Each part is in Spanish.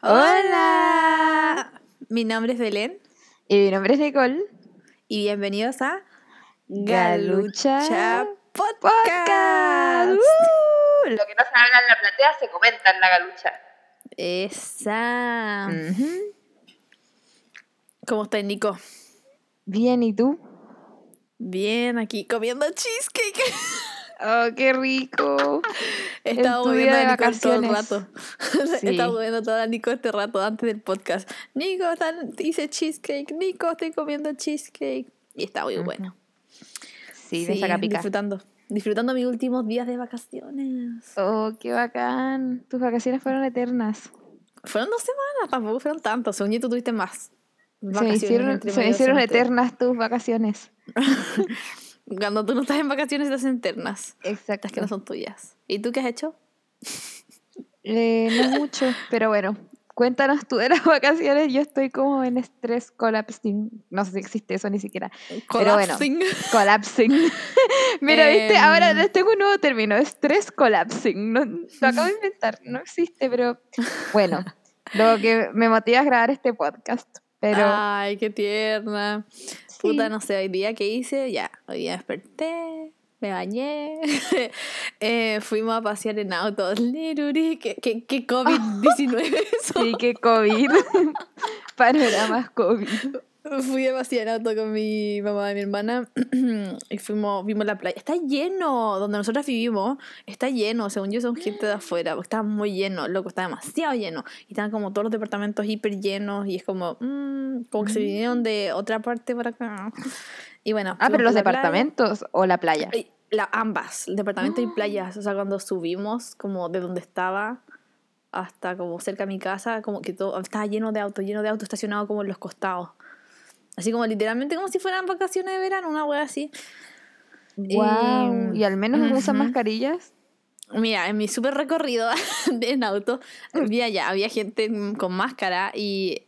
Hola. Mi nombre es Belén. Y mi nombre es Nicole. Y bienvenidos a Galucha, Galucha Podcast. Podcast. Uh, lo que no se habla en la platea se comenta en la galucha. Esa. ¿Cómo estás, Nico? Bien, ¿y tú? Bien, aquí comiendo cheesecake. Oh, qué rico. He estado de a Nico todo el rato. Sí. He estado a Nico este rato antes del podcast. Nico, hice cheesecake. Nico, estoy comiendo cheesecake. Y está muy bueno. Sí, pica. disfrutando. Disfrutando mis últimos días de vacaciones. Oh, qué bacán. Tus vacaciones fueron eternas. Fueron dos semanas, tampoco fueron tantos. Según yo, tú tuviste más. Se me hicieron, se me hicieron eternas tus vacaciones. Cuando tú no estás en vacaciones, hacen internas. Exacto. Las que no son tuyas. ¿Y tú qué has hecho? Eh, no mucho, pero bueno. Cuéntanos tú de las vacaciones. Yo estoy como en estrés collapsing. No sé si existe eso ni siquiera. Pero bueno. Collapsing. Collapsing. Mira, viste, Em. ahora les tengo un nuevo término, estrés collapsing. No, lo acabo de inventar, no existe, pero bueno, lo que me motiva a grabar este podcast. Pero Ay, qué tierna. Sí, Puta, no sé, hoy día que hice, ya, hoy día desperté, me bañé, eh, fuimos a pasear en auto, Liruri, que, que, que COVID-19 eso. sí que COVID, panoramas COVID. Fui en auto con mi mamá y mi hermana y fuimos, vimos la playa. Está lleno, donde nosotros vivimos, está lleno. Según yo, son gente de afuera, porque estaba muy lleno, loco, está demasiado lleno. Y estaban como todos los departamentos hiper llenos y es como, mm, como que se vinieron de otra parte para acá. Y bueno, Ah, pero los la playa. departamentos o la playa. Ay, La, ambas, el departamento y playas. O sea, cuando subimos, como de donde estaba hasta como cerca de mi casa, como que todo estaba lleno de autos, lleno de autos estacionados como en los costados. Así como literalmente como si fueran vacaciones de verano, una wea así. Wow. ¿Y al menos usan ujú. mascarillas? Mira, en mi súper recorrido en auto, había ya, había gente con máscara y.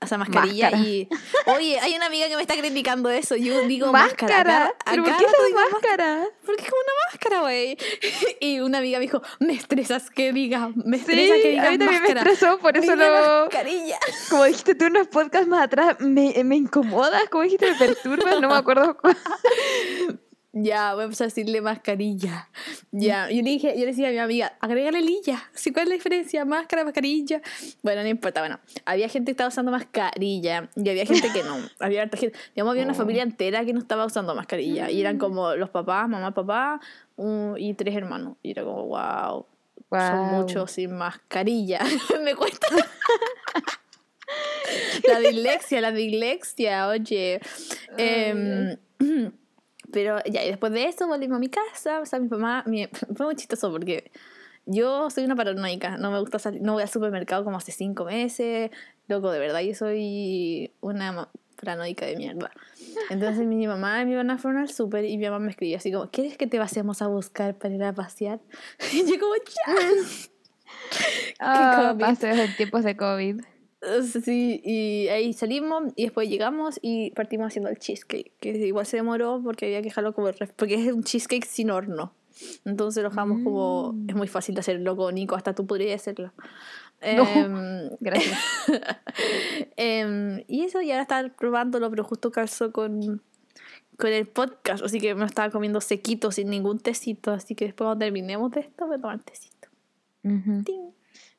O sea, mascarilla Máscara. y. Oye, hay una amiga que me está criticando eso. Yo digo máscara. ¿Máscara? ¿Pero por qué digo máscaras? Porque es como una máscara, güey. Y una amiga me dijo, me estresas que diga, me Sí, estresa que a digas mí también me máscara. estresó, por eso lo... mascarilla. Como dijiste tú en unos podcasts más atrás, me, me incomodas, como dijiste, me perturbas, no me acuerdo cuál. Ya, voy a empezar a decirle mascarilla. Ya, yo le dije, yo le decía a mi amiga, agrégale lilla. ¿Sí, ¿Cuál es la diferencia? Máscara, mascarilla. Bueno, no importa, bueno. Había gente que estaba usando mascarilla y había gente que no. Había harta gente. Digamos, había una familia entera que no estaba usando mascarilla. Y eran como los papás, mamá, papá un- y tres hermanos. Y era como, wow. Son muchos sin mascarilla. Me cuesta. la dislexia, la dislexia, oye. pero ya, y después de eso volvimos a mi casa. O sea, mi mamá. mi- fue muy chistoso porque yo soy una paranoica. No me gusta salir. No voy al supermercado como hace cinco meses. Loco, de verdad, yo soy una paranoica de mierda. Entonces mi mamá y mi hermana fueron al súper y mi mamá me escribió así como, ¿quieres que te pasemos a buscar para ir a pasear? Y yo como, ya. COVID. paseos en tiempos de COVID. Sí, y ahí salimos y después llegamos y partimos haciendo el cheesecake, que igual se demoró porque había que dejarlo como, el porque es un cheesecake sin horno. Entonces lo dejamos como, Mm. es muy fácil de hacerlo con Nico, hasta tú podrías hacerlo. No. Em, Gracias. em, y eso, y ahora estaba probándolo, pero justo calzó con, con el podcast, así que me estaba comiendo sequito, sin ningún tecito, así que después cuando terminemos de esto voy a tomar tecito. Ujú. Ting.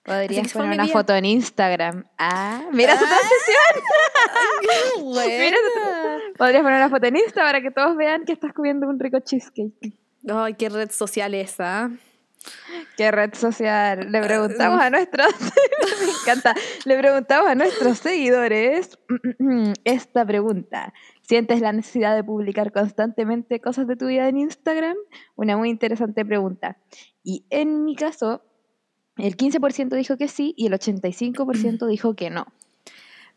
Podrías poner una foto en Instagram. Ah, mira su Ah. transición. Buena. Podrías poner una foto en Insta para que todos vean que estás comiendo un rico cheesecake. Ay, qué red social esa. ¿Qué red social? Le preguntamos a nuestros. me encanta. Le preguntamos a nuestros seguidores esta pregunta. ¿Sientes la necesidad de publicar constantemente cosas de tu vida en Instagram? Una muy interesante pregunta. Y en mi caso, el 15% dijo que sí y el 85% dijo que no.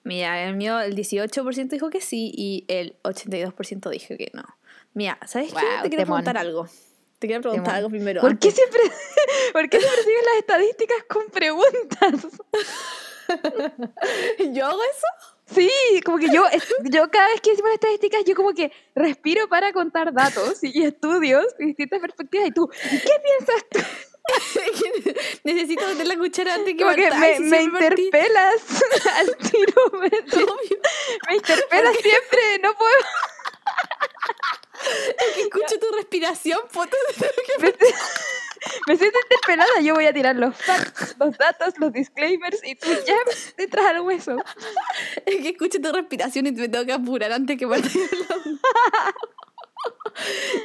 Mira, el mío, el 18% dijo que sí y el 82% dijo que no. Mira, ¿sabes qué? Guau, Te quiero preguntar algo. Te quiero preguntar algo primero. ¿Por qué siempre, ¿por qué siempre siguen las estadísticas con preguntas? ¿Yo hago eso? Sí, como que yo, yo cada vez que decimos estadísticas, yo como que respiro para contar datos y estudios y distintas perspectivas. Y tú, ¿y qué piensas tú? necesito meter la cuchara antes que que me, me interpelas al tiro. Me, me interpelas siempre, no puedo. que escucho tu respiración, foto Me, me siento interpelada. Yo voy a tirar los facts, los datos, los disclaimers y tú ya entras al hueso. Es que escucho tu respiración y me tengo que apurar antes que hablando.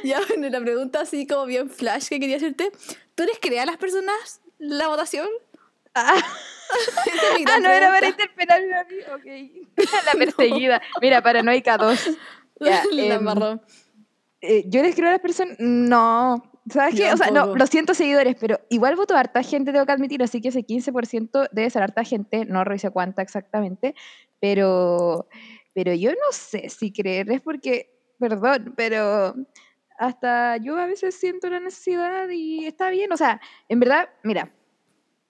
ya, bueno, la pregunta así como bien flash que quería hacerte. ¿Tú eres crear a las personas la votación? Ah, ah, no era para interpelarme a mí. Ok. La perseguida. Mira, paranoica 2. Ya, la em. Eh, yo les creo a las personas. No. ¿Sabes qué? O sea, no, tampoco. lo siento, seguidores, pero igual voto a harta gente, tengo que admitir, así que ese 15% debe ser harta gente, no revisé cuánta exactamente, pero, pero yo no sé si creer, es porque, perdón, pero hasta yo a veces siento la necesidad y está bien, o sea, en verdad, mira,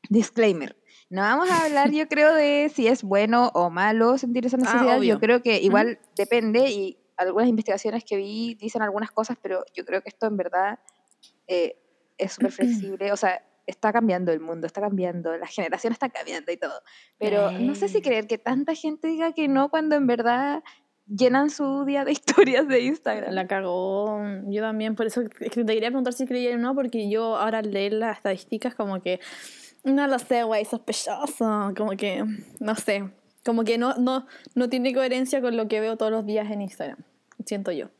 disclaimer. No vamos a hablar, yo creo, de si es bueno o malo sentir esa necesidad. obvio. yo creo que igual depende y algunas investigaciones que vi dicen algunas cosas, pero yo creo que esto en verdad eh, es súper flexible. O sea, está cambiando el mundo, está cambiando, la generación está cambiando y todo. Pero no sé si creer que tanta gente diga que no cuando en verdad llenan su día de historias de Instagram. La cagó. Yo también, por eso es que te quería preguntar si creía o no, porque yo ahora al leer las estadísticas, como que no lo sé, güey, sospechoso. Como que, no sé. Como que no, no, no tiene coherencia con lo que veo todos los días en Instagram. Siento yo.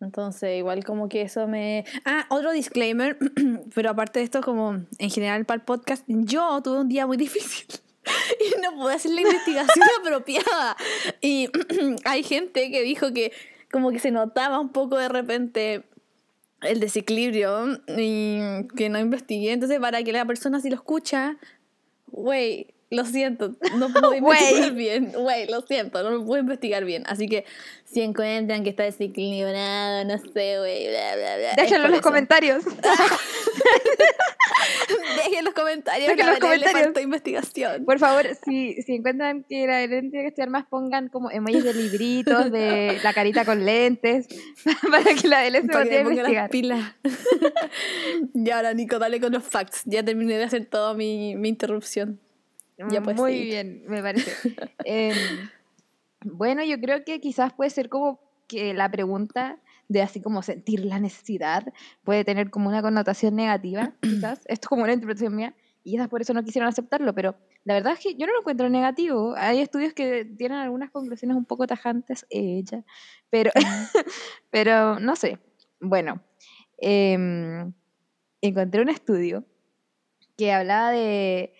Entonces, igual como que eso me... Ah, otro disclaimer, pero aparte de esto, como en general para el podcast, yo tuve un día muy difícil y no pude hacer la investigación apropiada. Y hay gente que dijo que como que se notaba un poco de repente el desequilibrio y que no investigué. Entonces, para que la persona si lo escucha, güey, lo siento, no puedo investigar bien. Güey, lo siento, no lo puedo investigar bien. Así que si encuentran que está desequilibrado, no sé, güey, bla, bla, bla. Déjenlo en los comentarios. Dejen los comentarios. Dejen los comentarios. faltó investigación. Por favor, si, si encuentran que la Belén tiene que estudiar más, pongan como emojis de libritos, de la carita con lentes, para que la Belén se motive me a las investigar. pilas. y ahora, Nico, dale con los facts. Ya terminé de hacer toda mi, mi interrupción. Ya puedes Muy bien, me parece. Em, bueno, yo creo que quizás puede ser como que la pregunta de así como sentir la necesidad puede tener como una connotación negativa, quizás. Esto es como una interpretación mía y quizás por eso no quisieron aceptarlo, pero la verdad es que yo no lo encuentro negativo. Hay estudios que tienen algunas conclusiones un poco tajantes, ella, pero, pero no sé. Bueno, em, encontré un estudio que hablaba de,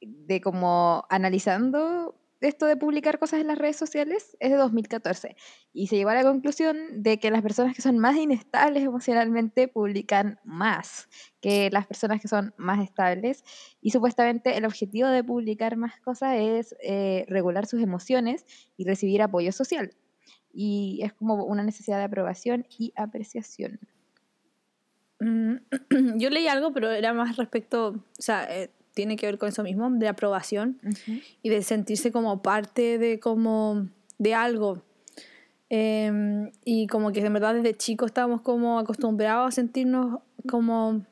de como analizando esto de publicar cosas en las redes sociales, es de 2014. Y se llegó a la conclusión de que las personas que son más inestables emocionalmente publican más que las personas que son más estables. Y supuestamente el objetivo de publicar más cosas es eh, regular sus emociones y recibir apoyo social. Y es como una necesidad de aprobación y apreciación. Mm, Yo leí algo, pero era más respecto, o sea, eh, tiene que ver con eso mismo, de aprobación y de sentirse como parte de como de algo. Em, y como que en verdad desde chicos estábamos como acostumbrados a sentirnos como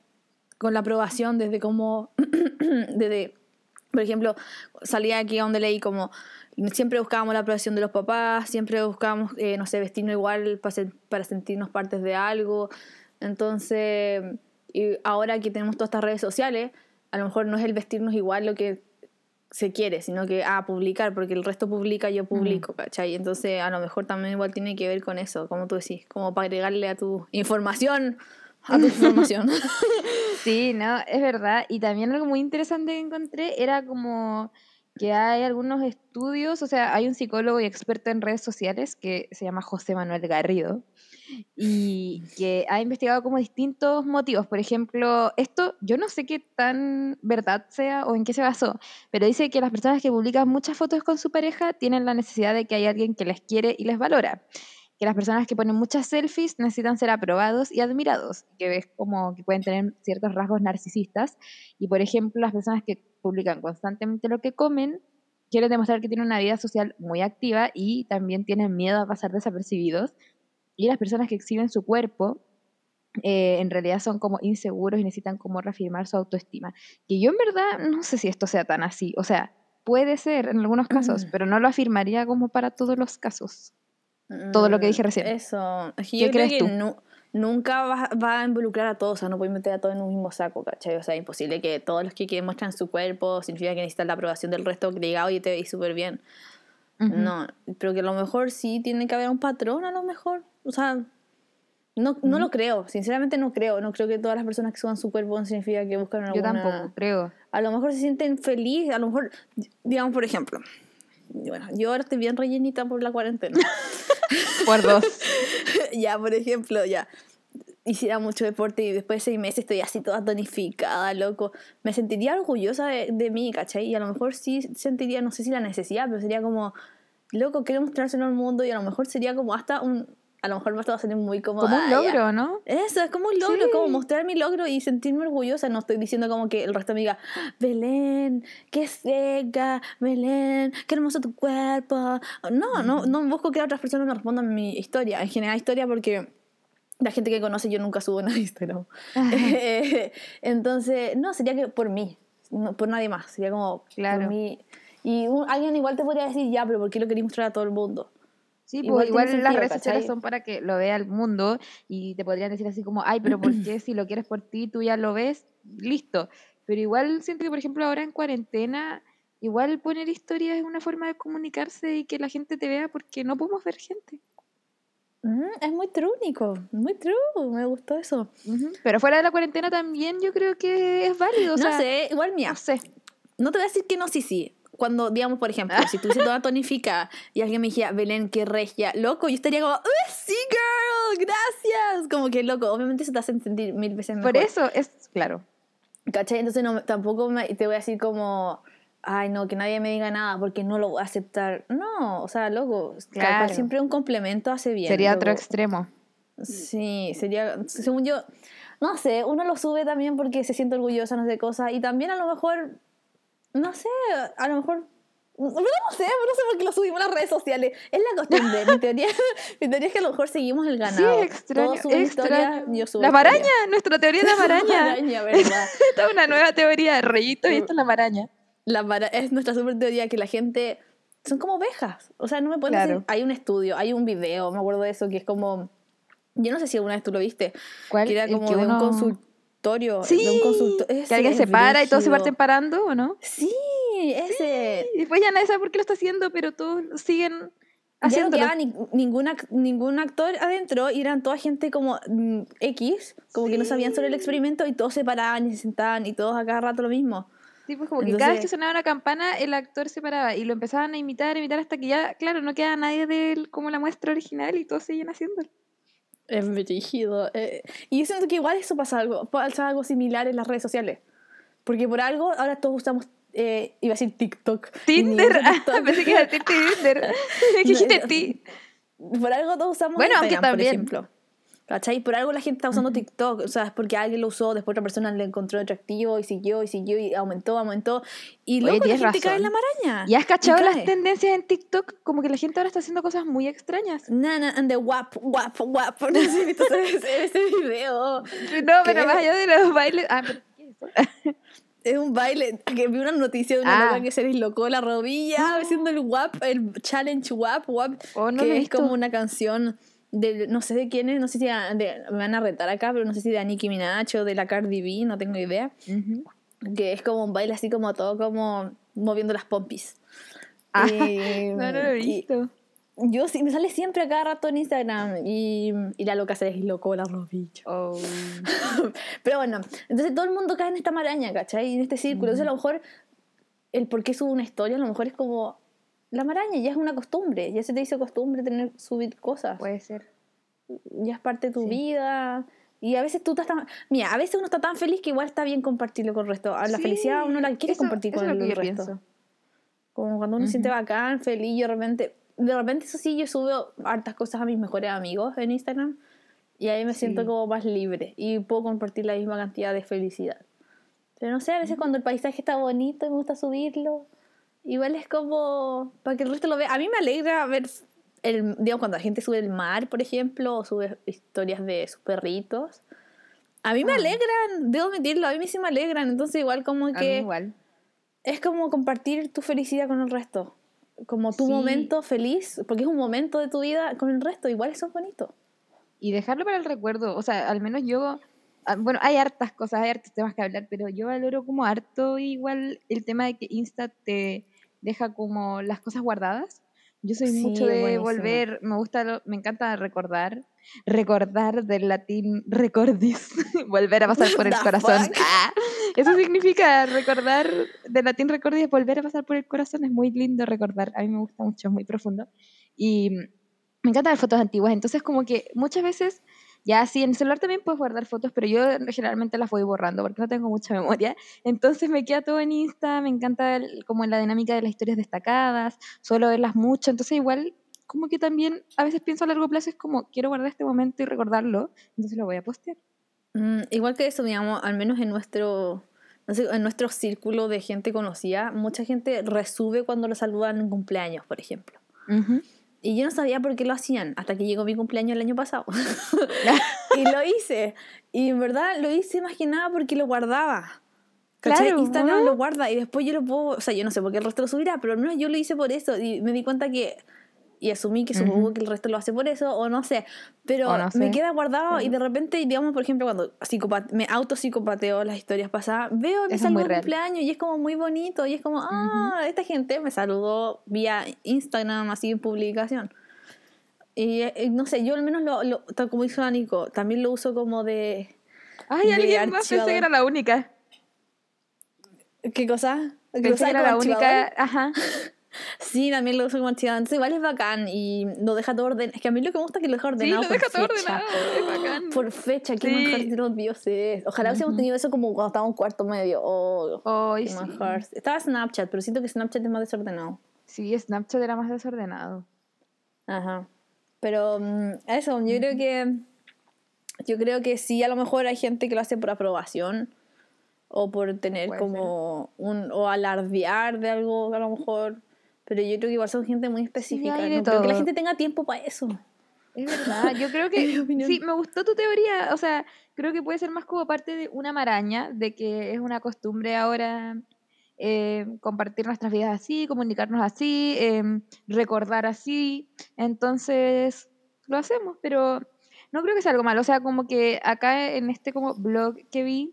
con la aprobación desde como desde por ejemplo salía aquí a donde leí como siempre buscábamos la aprobación de los papás siempre buscábamos eh, no sé vestirnos igual para, sen- para sentirnos partes de algo entonces y ahora que tenemos todas estas redes sociales a lo mejor no es el vestirnos igual lo que se quiere, sino que, ah, publicar, porque el resto publica, yo publico, ¿cachai? Entonces, a lo mejor también igual tiene que ver con eso, como tú decís, como para agregarle a tu información, a tu información. Sí, no, es verdad. Y también algo muy interesante que encontré era como que hay algunos estudios, o sea, hay un psicólogo y experto en redes sociales que se llama José Manuel Garrido y que ha investigado como distintos motivos. Por ejemplo, esto yo no sé qué tan verdad sea o en qué se basó, pero dice que las personas que publican muchas fotos con su pareja tienen la necesidad de que hay alguien que les quiere y les valora. Que las personas que ponen muchas selfies necesitan ser aprobados y admirados, que ves como que pueden tener ciertos rasgos narcisistas. Y por ejemplo, las personas que publican constantemente lo que comen quieren demostrar que tienen una vida social muy activa y también tienen miedo a pasar desapercibidos. Y las personas que exhiben su cuerpo eh, en realidad son como inseguros y necesitan como reafirmar su autoestima. Que yo en verdad no sé si esto sea tan así. O sea, puede ser en algunos casos, pero no lo afirmaría como para todos los casos. Todo lo que dije recién. Eso. Es que yo creo que nu- nunca va, va a involucrar a todos, o sea, no puedes meter a todos en un mismo saco, ¿cachai? O sea, imposible que todos los que, muestran su cuerpo significa que necesitan la aprobación del resto que diga, oye, te veis súper bien. Ujú. No, pero que a lo mejor sí tiene que haber un patrón, a lo mejor. O sea, no, no lo creo, sinceramente no creo. No creo que todas las personas que suban su cuerpo significa que buscan Yo alguna... tampoco, creo. A lo mejor se sienten felices, a lo mejor, digamos, por ejemplo, bueno, yo ahora estoy bien rellenita por la cuarentena. Por dos. ya, por ejemplo, ya hiciera mucho deporte y después de seis meses estoy así toda tonificada, loco. Me sentiría orgullosa de, de mí, ¿cachai? Y a lo mejor sí sentiría, no sé si la necesidad, pero sería como, loco, quiero mostrárselo al mundo y a lo mejor sería como hasta un, a lo mejor va a salir muy como... Como un "Ah, ya". logro, ¿no? Eso, es como un logro, Sí. como mostrar mi logro y sentirme orgullosa. No estoy diciendo como que el resto me diga, Belén, qué seca, Belén, qué hermoso tu cuerpo. No, no, no busco que otras personas me respondan mi historia. En general, historia porque la gente que conoce yo nunca subo nada a Instagram. Entonces, no, sería que por mí, no, por nadie más. Sería como Claro. por mí. Y un- alguien igual te podría decir, ya, pero ¿por qué lo quería mostrar a todo el mundo? Sí, Igual pues igual, las redes sociales son para que lo vea el mundo y te podrían decir así como, ay, pero ¿por qué si lo quieres por ti, tú ya lo ves? Listo. Pero igual siento que, por ejemplo, ahora en cuarentena, igual poner historias es una forma de comunicarse y que la gente te vea porque no podemos ver gente. Mm, es muy true, Nico. Muy true. Me gustó eso. Pero fuera de la cuarentena también yo creo que es válido. O no sea, sé, igual mía. No sé. No te voy a decir que no, sí, sí. Cuando, digamos, por ejemplo, si tuviese toda tonificada y alguien me dijera, Belén, qué regia, loco, yo estaría como, "Uh, sí, girl, gracias. Como que, loco, obviamente eso te hace sentir mil veces mejor. Por eso es, claro. ¿Cachai? Entonces no, tampoco me- te voy a decir como, ay, no, que nadie me diga nada porque no lo voy a aceptar. No, o sea, loco, Claro. siempre un complemento hace bien. Sería otro extremo. Sí, sería, según yo, no sé, uno lo sube también porque se siente orgullosa, no sé, cosas, y también a lo mejor, no sé, a lo mejor, no, no sé, no sé por qué lo subimos a las redes sociales, es la costumbre, mi teoría, mi teoría es que a lo mejor seguimos el Sí, ganado. es extraño. Historias, extraño. yo subo La maraña, nuestra teoría de la maraña. maraña, ¿verdad? Esta es una nueva teoría de reyito y esto es la maraña. La mara- es nuestra super teoría que la gente son como ovejas. O sea, no me pueden Claro. decir. Hay un estudio, hay un video, me acuerdo de eso, que es como. Yo no sé si alguna vez tú lo viste. ¿Cuál? Que era como que de uno- un consultorio. Sí, de un consulto- que alguien se para y todos se parten parando, ¿o no? Sí, ese. Y después ya nadie sabe por qué lo está haciendo, pero todos siguen Ya no quedaba ni- ningún, ac- ningún actor adentro y eran toda gente como mm, X, como que no sabían sobre el experimento y todos se paraban y se sentaban y todos a cada rato lo mismo. Sí, pues como que cada vez que Entonces- sonaba una campana, el actor se paraba y lo empezaban a imitar, a imitar hasta que ya, claro, no queda nadie de él como la muestra original y todos siguen haciéndolo. Es brígido. eh, y yo siento que igual eso pasa algo, pasa algo similar en las redes sociales. Porque por algo ahora todos usamos, eh, iba a decir TikTok. Tinder, TikTok. pensé que era Tinder. ¿Qué dijiste No, ti? Por algo todos usamos Bueno, aunque Instagram, por también. ejemplo. ¿Cachai? Por algo la gente está usando TikTok. O sea, es porque alguien lo usó, después otra persona le encontró atractivo y siguió y siguió y aumentó, aumentó. Y luego la gente cae en la maraña. ¿Y has cachado las tendencias en TikTok? Como que la gente ahora está haciendo cosas muy extrañas. Nana and the wap, wap, wap. No sé si ese, ese video. No, pero más allá de los bailes. Ah, pero ¿qué es eso? Es un baile que vi una noticia de una Ah. loca que se dislocó la rodilla haciendo el WAP, el challenge WAP, WAP, Oh, no que es visto. como una canción de no sé de quién es, no sé si de- de- me van a retar acá, pero no sé si de Nicki Minaj o de la Cardi B, no tengo idea, Ujú. que es como un baile así como todo como moviendo las pompis. Ah, Y- No, lo he y- visto. yo sí, me sale siempre a cada rato en Instagram y, y la loca se deslocó la rodilla. Oh. Pero bueno, entonces todo el mundo cae en esta maraña, ¿cachai? En este círculo. Entonces a lo mejor el por qué subo una historia, a lo mejor es como la maraña, ya es una costumbre, ya se te hizo costumbre tener subir cosas, Puede ser. ya es parte de tu Sí. vida. Y a veces tú estás tan... Mira, a veces uno está tan feliz que igual está bien compartirlo con el resto. A La Sí, felicidad uno la quiere eso- compartir eso con el, yo resto. pienso. Como cuando uno se siente bacán, feliz, y de repente... De repente, eso sí, yo subo hartas cosas a mis mejores amigos en Instagram. Y ahí me siento como más libre. Y puedo compartir la misma cantidad de felicidad. Pero no sé, a veces cuando el paisaje está bonito y me gusta subirlo, igual es como para que el resto lo vea. A mí me alegra ver, el, digamos, cuando la gente sube el mar, por ejemplo, o sube historias de sus perritos. A mí me Ah. alegran, debo admitirlo, a mí sí me alegran. Entonces, igual como A mí que igual. es como compartir tu felicidad con el resto. Como tu Sí. momento feliz, porque es un momento de tu vida con el resto, igual eso es bonito. Y dejarlo para el recuerdo, o sea, al menos yo, ah, bueno, hay hartas cosas, hay hartos temas que hablar, pero yo valoro como harto igual el tema de que Insta te deja como las cosas guardadas. Yo soy Sí, mucho de buenísimo. volver, me gusta, me encanta recordar, recordar del latín recordis, volver a pasar por el corazón. Ah, eso significa recordar del latín recordis, volver a pasar por el corazón, es muy lindo recordar, a mí me gusta mucho, es muy profundo. Y me encantan las fotos antiguas, entonces como que muchas veces, ya sí, en el celular también puedes guardar fotos, pero yo generalmente las voy borrando porque no tengo mucha memoria, entonces me queda todo en Insta, me encanta el- como la dinámica de las historias destacadas, suelo verlas mucho, entonces igual como que también a veces pienso a largo plazo, es como quiero guardar este momento y recordarlo, entonces lo voy a postear. Mm, igual que eso, digamos, al menos en nuestro, en nuestro círculo de gente conocida, mucha gente resube cuando lo saludan en cumpleaños, por ejemplo. Ujú. Y yo no sabía por qué lo hacían hasta que llegó mi cumpleaños el año pasado. y lo hice. Y en verdad lo hice más que nada porque lo guardaba. ¿Cachai? Claro, Instagram ¿no? lo guarda y después yo lo puedo, o sea, yo no sé por qué el resto lo subirá, pero al menos yo lo hice por eso y me di cuenta que, y asumí que supongo Ujú. que el resto lo hace por eso, o no sé, pero no me sé, queda guardado y de repente, digamos, por ejemplo, cuando me autopsicopateo las historias pasadas, veo mi saludo de cumpleaños y es como muy bonito y es como, ah, esta gente me saludó vía Instagram, así en publicación. Y eh, no sé, yo al menos lo, lo- tal como hizo Nico, también lo uso como de... Ay, de alguien más pensé archivador. que era la única. ¿Qué cosa? Lo Pensé usaba que era la única, archivador. ajá. Sí, también lo uso como archivador. Entonces igual es bacán y lo deja todo ordenado. Es que a mí lo que me gusta es que lo deja Sí, ordenado lo por deja todo fecha. ordenado, es bacán. Por fecha, qué Sí. manjar de los dioses. Ojalá hubiésemos Ujú. tenido eso como cuando estábamos en cuarto medio. Oh, Ay, qué sí. manjar. Estaba Snapchat, pero siento que Snapchat es más desordenado. Sí, Snapchat era más desordenado. Ajá. Pero mm, eso, yo creo que. Yo creo que sí, a lo mejor hay gente que lo hace por aprobación o por tener Puede como un. o alardear de algo, a lo mejor. Pero yo creo que igual son gente muy específica. de no creo que la gente tenga tiempo para eso. Es verdad, yo creo que sí, me gustó tu teoría, o sea, creo que puede ser más como parte de una maraña, de que es una costumbre ahora eh, compartir nuestras vidas así, comunicarnos así, em, recordar así, entonces lo hacemos, pero no creo que sea algo malo, o sea, como que acá en este como blog que vi,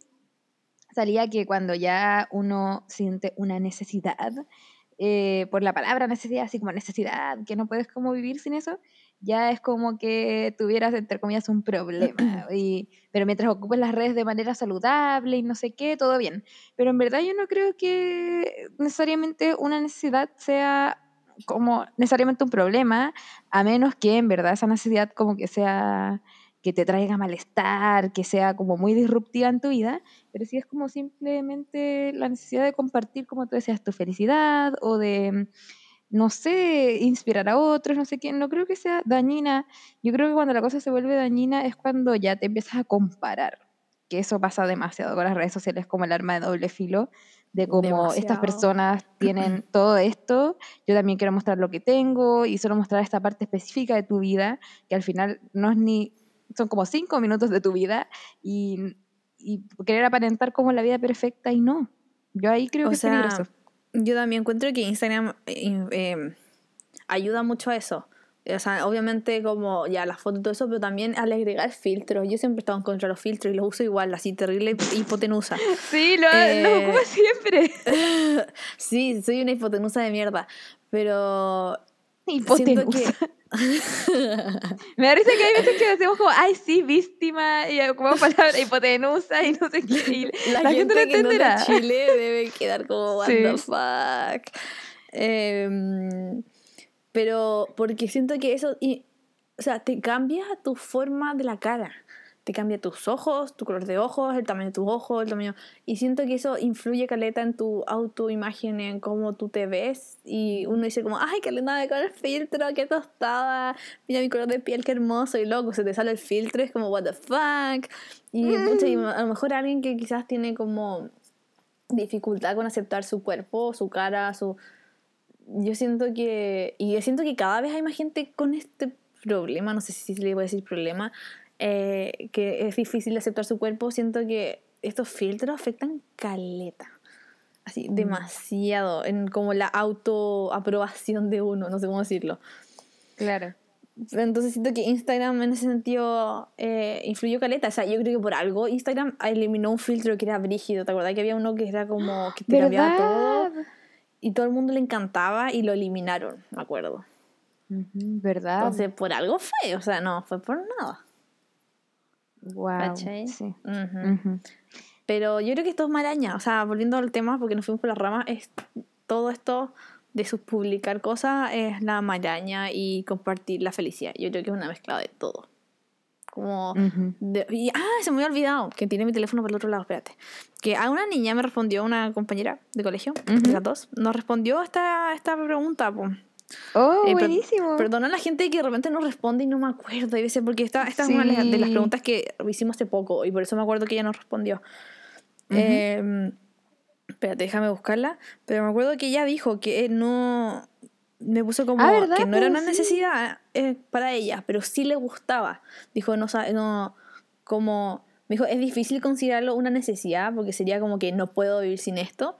salía que cuando ya uno siente una necesidad, eh, por la palabra necesidad, así como necesidad, que no puedes como vivir sin eso, ya es como que tuvieras, entre comillas, un problema. Y, pero mientras ocupes las redes de manera saludable y no sé qué, todo bien. Pero en verdad yo no creo que necesariamente una necesidad sea como necesariamente un problema, a menos que en verdad esa necesidad como que sea que te traiga malestar, que sea como muy disruptiva en tu vida, pero si es como simplemente la necesidad de compartir, como tú decías, tu felicidad o de, no sé, inspirar a otros, no sé qué, no creo que sea dañina. Yo creo que cuando la cosa se vuelve dañina es cuando ya te empiezas a comparar, que eso pasa demasiado con las redes sociales como el arma de doble filo, de cómo estas personas tienen todo esto, yo también quiero mostrar lo que tengo y solo mostrar esta parte específica de tu vida, que al final no es ni, son como cinco minutos de tu vida y, y querer aparentar como la vida perfecta y no. Yo ahí creo O que es peligroso. Yo también encuentro que Instagram eh, eh, ayuda mucho a eso. O sea, obviamente como ya las fotos y todo eso, pero también al agregar filtros. Yo siempre he estado en contra de los filtros y los uso igual, así terrible hipotenusa. Sí, lo, eh, lo ocupo siempre. sí, soy una hipotenusa de mierda, pero Hipotenusa. Me da risa que hay veces que decimos como, ay, sí, víctima, y ocupamos palabra hipotenusa y no sé qué. la, la, gente, no que no entenderá. Chile debe quedar como, what Sí. the fuck. Em, pero porque siento que eso, y, o sea, te cambia tu forma de la cara. Te cambia tus ojos, tu color de ojos, el tamaño de tus ojos, el tamaño... Y siento que eso influye, caleta, en tu autoimagen, en cómo tú te ves. Y uno dice como, ay, qué linda de con el filtro, qué tostada. Mira mi color de piel, qué hermoso. Y loco, se te sale el filtro, es como, what the fuck. Y, pucha, y a lo mejor alguien que quizás tiene como dificultad con aceptar su cuerpo, su cara, su... Yo siento que... Y yo siento que cada vez hay más gente con este problema, no sé si le puede decir problema, eh, que es difícil aceptar su cuerpo, siento que estos filtros afectan caleta. Así, Mm. demasiado, en como la autoaprobación de uno, no sé cómo decirlo. Claro. Entonces siento que Instagram en ese sentido eh, influyó caleta. O sea, yo creo que por algo Instagram eliminó un filtro que era brígido. ¿Te acordás que había uno que era como que te cambiaba todo? Y todo el mundo le encantaba y lo eliminaron, me acuerdo. ¿Verdad? Entonces por algo fue, o sea, no fue por nada. Wow. ¿Cachai? Sí. Ujú. Ujú. Pero yo creo que esto es maraña. O sea, volviendo al tema, porque nos fuimos por las ramas, es todo esto de subpublicar cosas es la maraña y compartir la felicidad. Yo creo que es una mezcla de todo. Como Ujú. de- y, ah, se me había olvidado que tiene mi teléfono por el otro lado, espérate. Que a una niña me respondió una compañera de colegio, de las dos, nos respondió esta, esta pregunta. po. Oh, Eh, per- buenísimo. Perdona a la gente que de repente no responde y no me acuerdo. Hay veces porque esta, esta es una de las- Sí. preguntas que hicimos hace poco y por eso me acuerdo que ella nos respondió. Ujú. Eh, espérate, déjame buscarla. Pero me acuerdo que ella dijo que no. Me puso como Ah, que no era una sí. necesidad eh, para ella, pero sí le gustaba. Dijo, no, no, como. Me dijo, es difícil considerarlo una necesidad porque sería como que no puedo vivir sin esto.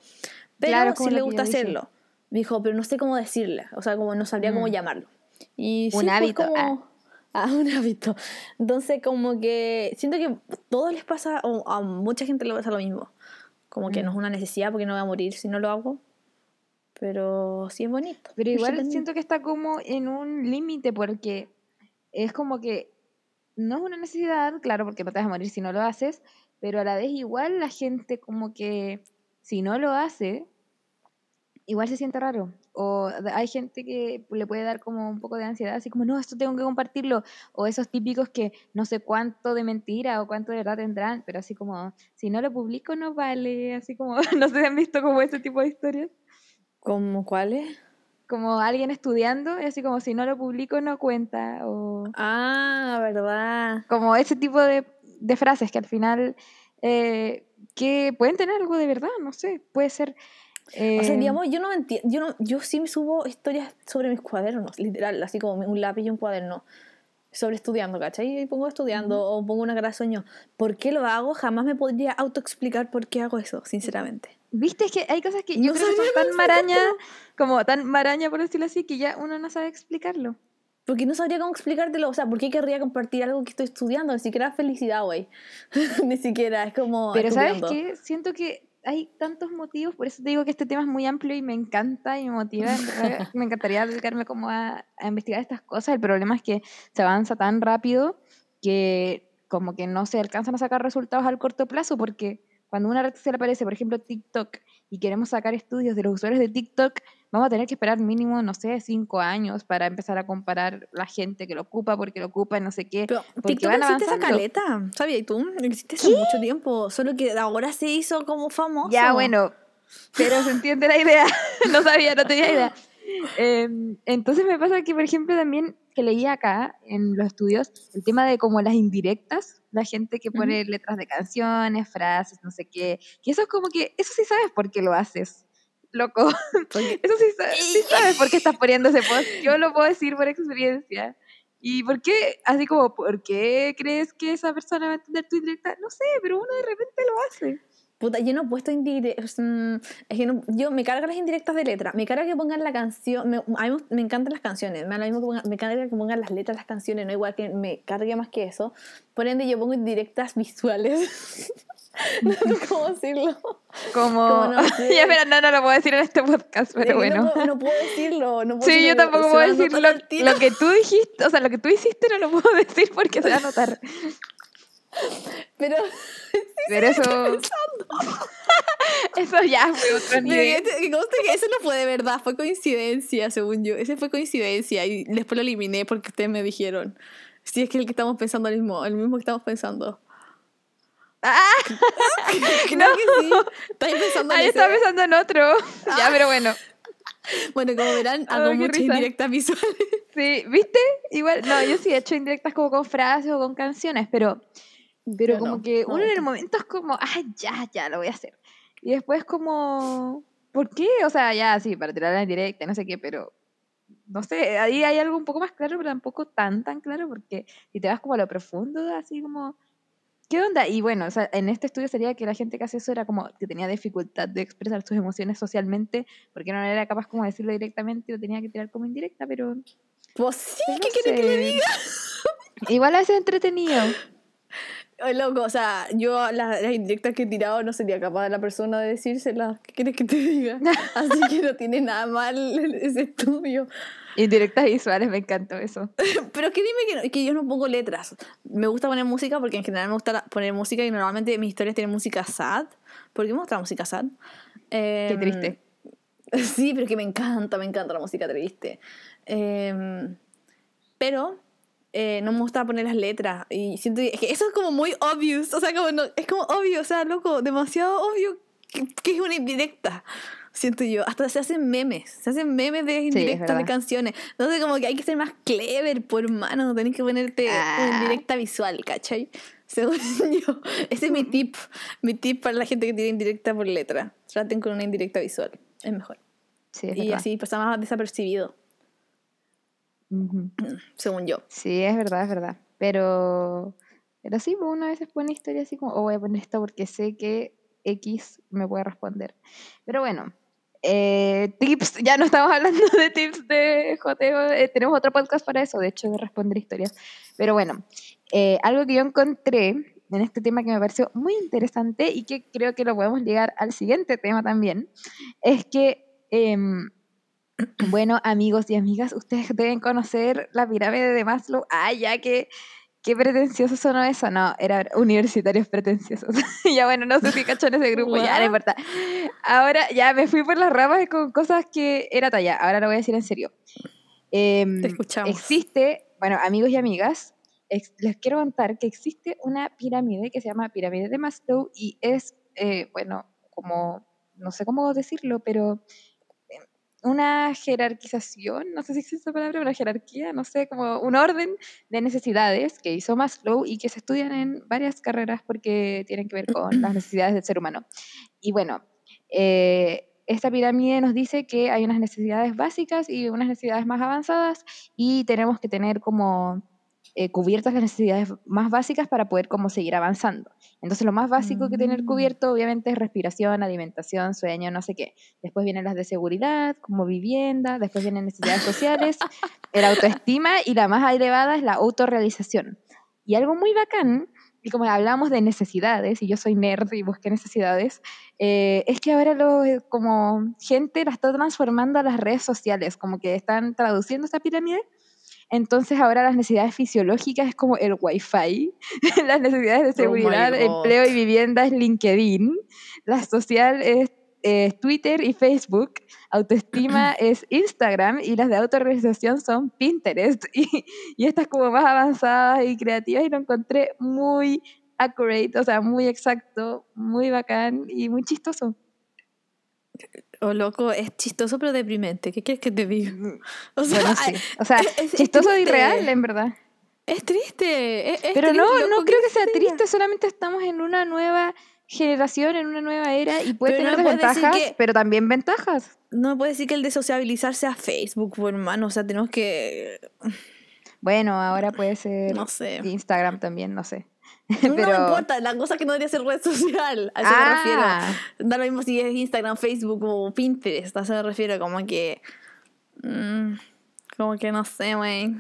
Pero Claro, sí le gusta hacerlo. Me dijo, pero no sé cómo decirle. O sea, como no sabría cómo Mm. llamarlo. Y Un sí, pues, hábito, como- ah. Ah, un hábito. Entonces, como que siento que todos les pasa, o a mucha gente le pasa lo mismo. Como que no es Mm. una necesidad porque no voy a morir si no lo hago. Pero sí es bonito. Pero igual siento que está como en un límite porque es como que no es una necesidad, claro, porque no te vas a morir si no lo haces, pero a la vez igual la gente como que si no lo hace, igual se siente raro. O hay gente que le puede dar como un poco de ansiedad, así como, no, esto tengo que compartirlo. O esos típicos que no sé cuánto de mentira o cuánto de verdad tendrán, pero así como, si no lo publico no vale, así como, no sé si han visto como ese tipo de historias ¿Cómo cuáles? como alguien estudiando, y así como si no lo publico no cuenta, o Ah, verdad. como ese tipo de, de frases que al final eh, que pueden tener algo de verdad, no sé, puede ser... O sea, eh, digamos, yo no me entiendo. Yo, no, yo sí me subo historias sobre mis cuadernos, literal, así como un lápiz y un cuaderno. Sobre estudiando, ¿cachai? Y pongo estudiando o pongo una cara de sueño. ¿Por qué lo hago? Jamás me podría autoexplicar por qué hago eso, sinceramente. Viste, es que hay cosas que yo No creo que son tan maraña, como tan maraña por decirlo así, que ya uno no sabe explicarlo. Porque no sabría cómo explicártelo. O sea, ¿por qué querría compartir algo que estoy estudiando? Ni siquiera felicidad, güey. Ni siquiera, es como. Pero ¿sabes estudiando. qué? Siento que hay tantos motivos, por eso te digo que este tema es muy amplio y me encanta y me motiva. me encantaría dedicarme como a, a investigar estas cosas. El problema es que se avanza tan rápido que como que no se alcanzan a sacar resultados al corto plazo porque cuando una red social aparece, por ejemplo TikTok, y queremos sacar estudios de los usuarios de TikTok, vamos a tener que esperar mínimo, no sé, cinco años para empezar a comparar la gente que lo ocupa, porque lo ocupa, no sé qué. Pero TikTok van existe esa caleta. ¿Sabías tú? Existe hace mucho tiempo. Solo que ahora se hizo como famoso. Ya, bueno, pero se entiende la idea. no sabía, no tenía idea. Em, entonces me pasa que, por ejemplo, también que leía acá en los estudios el tema de como las indirectas, la gente que pone letras de canciones, frases, no sé qué, que eso es como que, eso sí sabes por qué lo haces, loco. Eso sí, sí sabes por qué estás poniendo ese post. Yo lo puedo decir por experiencia. ¿Y por qué? Así como, ¿por qué crees que esa persona va a entender tu indirecta? No sé, pero uno de repente lo hace. Puta, yo no he puesto indirectas. Es que no- yo me cargan las indirectas de letra. Me carga que pongan la canción. Me, a mí me, encantan las canciones. Me, mismo que pongan- me carga que pongan las letras las canciones. No igual que me cargue más que eso. Por ende, yo pongo indirectas visuales. no sé cómo decirlo. Como, Como no sé. ya, pero no, no lo puedo decir en este podcast, pero bueno. No, puedo- no puedo decirlo. No puedo Sí, yo tampoco puedo decir lo, lo que tú dijiste, o sea, lo que tú hiciste no lo puedo decir porque se va a notar. Pero, Pero eso, eso ya fue otro nivel. este- que eso no fue de verdad, fue coincidencia, según yo. Ese fue coincidencia y después lo eliminé porque ustedes me dijeron. Si es que el que estamos pensando el mismo, el mismo que estamos pensando. Ah, Creo que sí. Pensando en ahí ese? estaba pensando en otro. Ya, pero bueno. Bueno, como verán, hago muchas risa. indirectas visuales. Sí, ¿viste? Igual, no, yo sí he hecho indirectas como con frases o con canciones, pero, pero Yo como no, que no uno en el momento es como, ay, ya, ya, lo voy a hacer. Y después como, ¿por qué? O sea, ya, sí, para tirar la indirecta, no sé qué, pero no sé, ahí hay algo un poco más claro, pero tampoco tan, tan claro, porque si te vas como a lo profundo, así como, ¿qué onda? Y bueno, o sea, en este estudio sería que la gente que hace eso era como que tenía dificultad de expresar sus emociones socialmente, porque no era capaz como de decirlo directamente, lo tenía que tirar como indirecta, pero... Pues sí, pero no ¿qué quieres que le diga? Igual es entretenido. Loco, o sea, yo las, las indirectas que he tirado no sería capaz de la persona de decírselas. ¿Qué quieres que te diga? Así que no tiene nada mal ese estudio. Indirectas visuales, me encantó eso. Pero que dime que, no- que yo no pongo letras. Me gusta poner música porque en general me gusta poner música y normalmente mis historias tienen música sad. ¿Por qué me gusta la música sad? Qué Em, triste. Sí, pero que me encanta, me encanta la música triste. Em, pero eh, no me gusta poner las letras. Y siento que, es que eso es como muy obvious. O sea, como no, es como obvio, o sea, loco, demasiado obvio que, que es una indirecta. Siento yo. Hasta se hacen memes. Se hacen memes de indirectas de verdad. canciones. Entonces, como que hay que ser más clever, por mano. Tenés que ponerte Ah. una indirecta visual, ¿cachai? Según yo. Ese es mi tip. Mi tip para la gente que tiene indirecta por letra. Traten con una indirecta visual. Es mejor. Sí, es Y verdad. así pasa más desapercibido, Según yo. Sí, es verdad, es verdad. Pero, pero sí, pues una vez pone historia así como, oh, voy a poner esto porque sé que X me puede responder. Pero bueno, eh, tips, ya no estamos hablando de tips de joteo, eh, tenemos otro podcast para eso, de hecho, de responder historias. Pero bueno, eh, algo que yo encontré en este tema que me pareció muy interesante y que creo que lo podemos ligar al siguiente tema también, es que... bueno, amigos y amigas, ustedes deben conocer la pirámide de Maslow. Ah, ya que qué pretencioso sonó eso. No, era universitarios pretenciosos. ya bueno, no sé si cachó en ese grupo, ya no importa. Ahora ya me fui por las ramas con cosas que era talla. Ahora lo voy a decir en serio. Em, Te escuchamos. Existe, bueno, amigos y amigas, ex- les quiero contar que existe una pirámide que se llama pirámide de Maslow y es, eh, bueno, como, no sé cómo decirlo, pero eh, una jerarquización, no sé si existe esa palabra, una jerarquía, no sé, como un orden de necesidades que hizo Maslow y que se estudian en varias carreras porque tienen que ver con las necesidades del ser humano. Y bueno, eh, esta pirámide nos dice que hay unas necesidades básicas y unas necesidades más avanzadas y tenemos que tener como eh, cubiertas las necesidades más básicas para poder como seguir avanzando. Entonces lo más básico que tener Mm. cubierto obviamente es respiración, alimentación, sueño, no sé qué. Después vienen las de seguridad, como vivienda, después vienen necesidades sociales, el autoestima y la más elevada es la autorrealización. Y algo muy bacán, y como hablamos de necesidades, y yo soy nerd y busqué necesidades, eh, es que ahora lo, eh, como gente la está transformando a las redes sociales, como que están traduciendo esta pirámide. Entonces ahora las necesidades fisiológicas es como el wifi, las necesidades de Oh seguridad, empleo y vivienda es LinkedIn, la social es eh, Twitter y Facebook, autoestima es Instagram y las de autorrealización son Pinterest. Y, y estas como más avanzadas y creativas y lo encontré muy accurate, o sea, muy exacto, muy bacán y muy chistoso. O loco, es chistoso pero deprimente. ¿Qué quieres que te diga? O sea, Bueno, sí. O sea, es- es chistoso y triste. real, en verdad. es triste. es- Pero triste, no, loco, no ¿qué creo que sea triste, solamente estamos en una nueva generación, en una nueva era y puede Pero tener no desventajas, que- pero también ventajas. No me puedes decir que el de sociabilizar sea Facebook, por hermano. O sea, tenemos que. Bueno, ahora puede ser No sé. Instagram también, no sé. No pero... me importa, la cosa que no debería ser red social. A eso Ah. me refiero. Da lo mismo si es Instagram, Facebook o Pinterest. A eso me refiero, como que. mm, como que no sé, güey.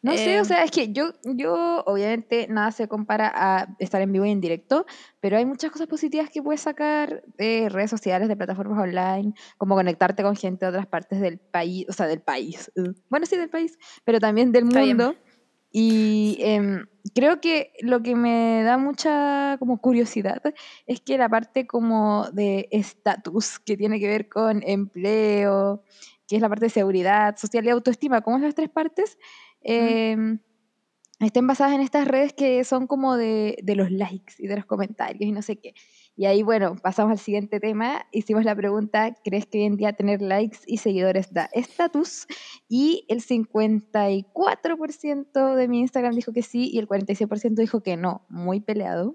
No sé, o sea, es que yo, yo obviamente nada se compara a estar en vivo y en directo, pero hay muchas cosas positivas que puedes sacar de redes sociales, de plataformas online, como conectarte con gente de otras partes del país, o sea, del país, bueno, sí, del país, pero también del bien. Y em, creo que lo que me da mucha como curiosidad es que la parte como de estatus que tiene que ver con empleo, que es la parte de seguridad, social y autoestima, como esas tres partes, em, estén basadas en estas redes que son como de, de los likes y de los comentarios y no sé qué. Y ahí, bueno, pasamos al siguiente tema. Hicimos la pregunta, ¿crees que hoy en día tener likes y seguidores da estatus? Y el 54% de mi Instagram dijo que sí y el 46% dijo que no. Muy peleado.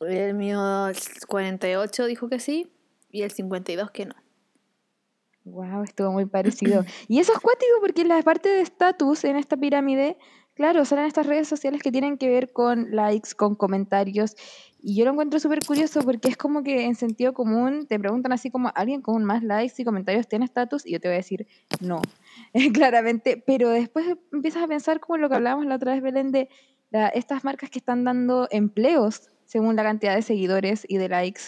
El mío el 48 dijo que sí y el 52 que no. Wow, estuvo muy parecido. Y eso es cuático porque la parte de estatus en esta pirámide, claro, salen estas redes sociales que tienen que ver con likes, con comentarios. Y yo lo encuentro súper curioso porque es como que en sentido común te preguntan así como, ¿alguien con más likes y comentarios tiene estatus? Y yo te voy a decir, no, claramente. Pero después empiezas a pensar como lo que hablábamos la otra vez, Belén, de la- estas marcas que están dando empleos según la cantidad de seguidores y de likes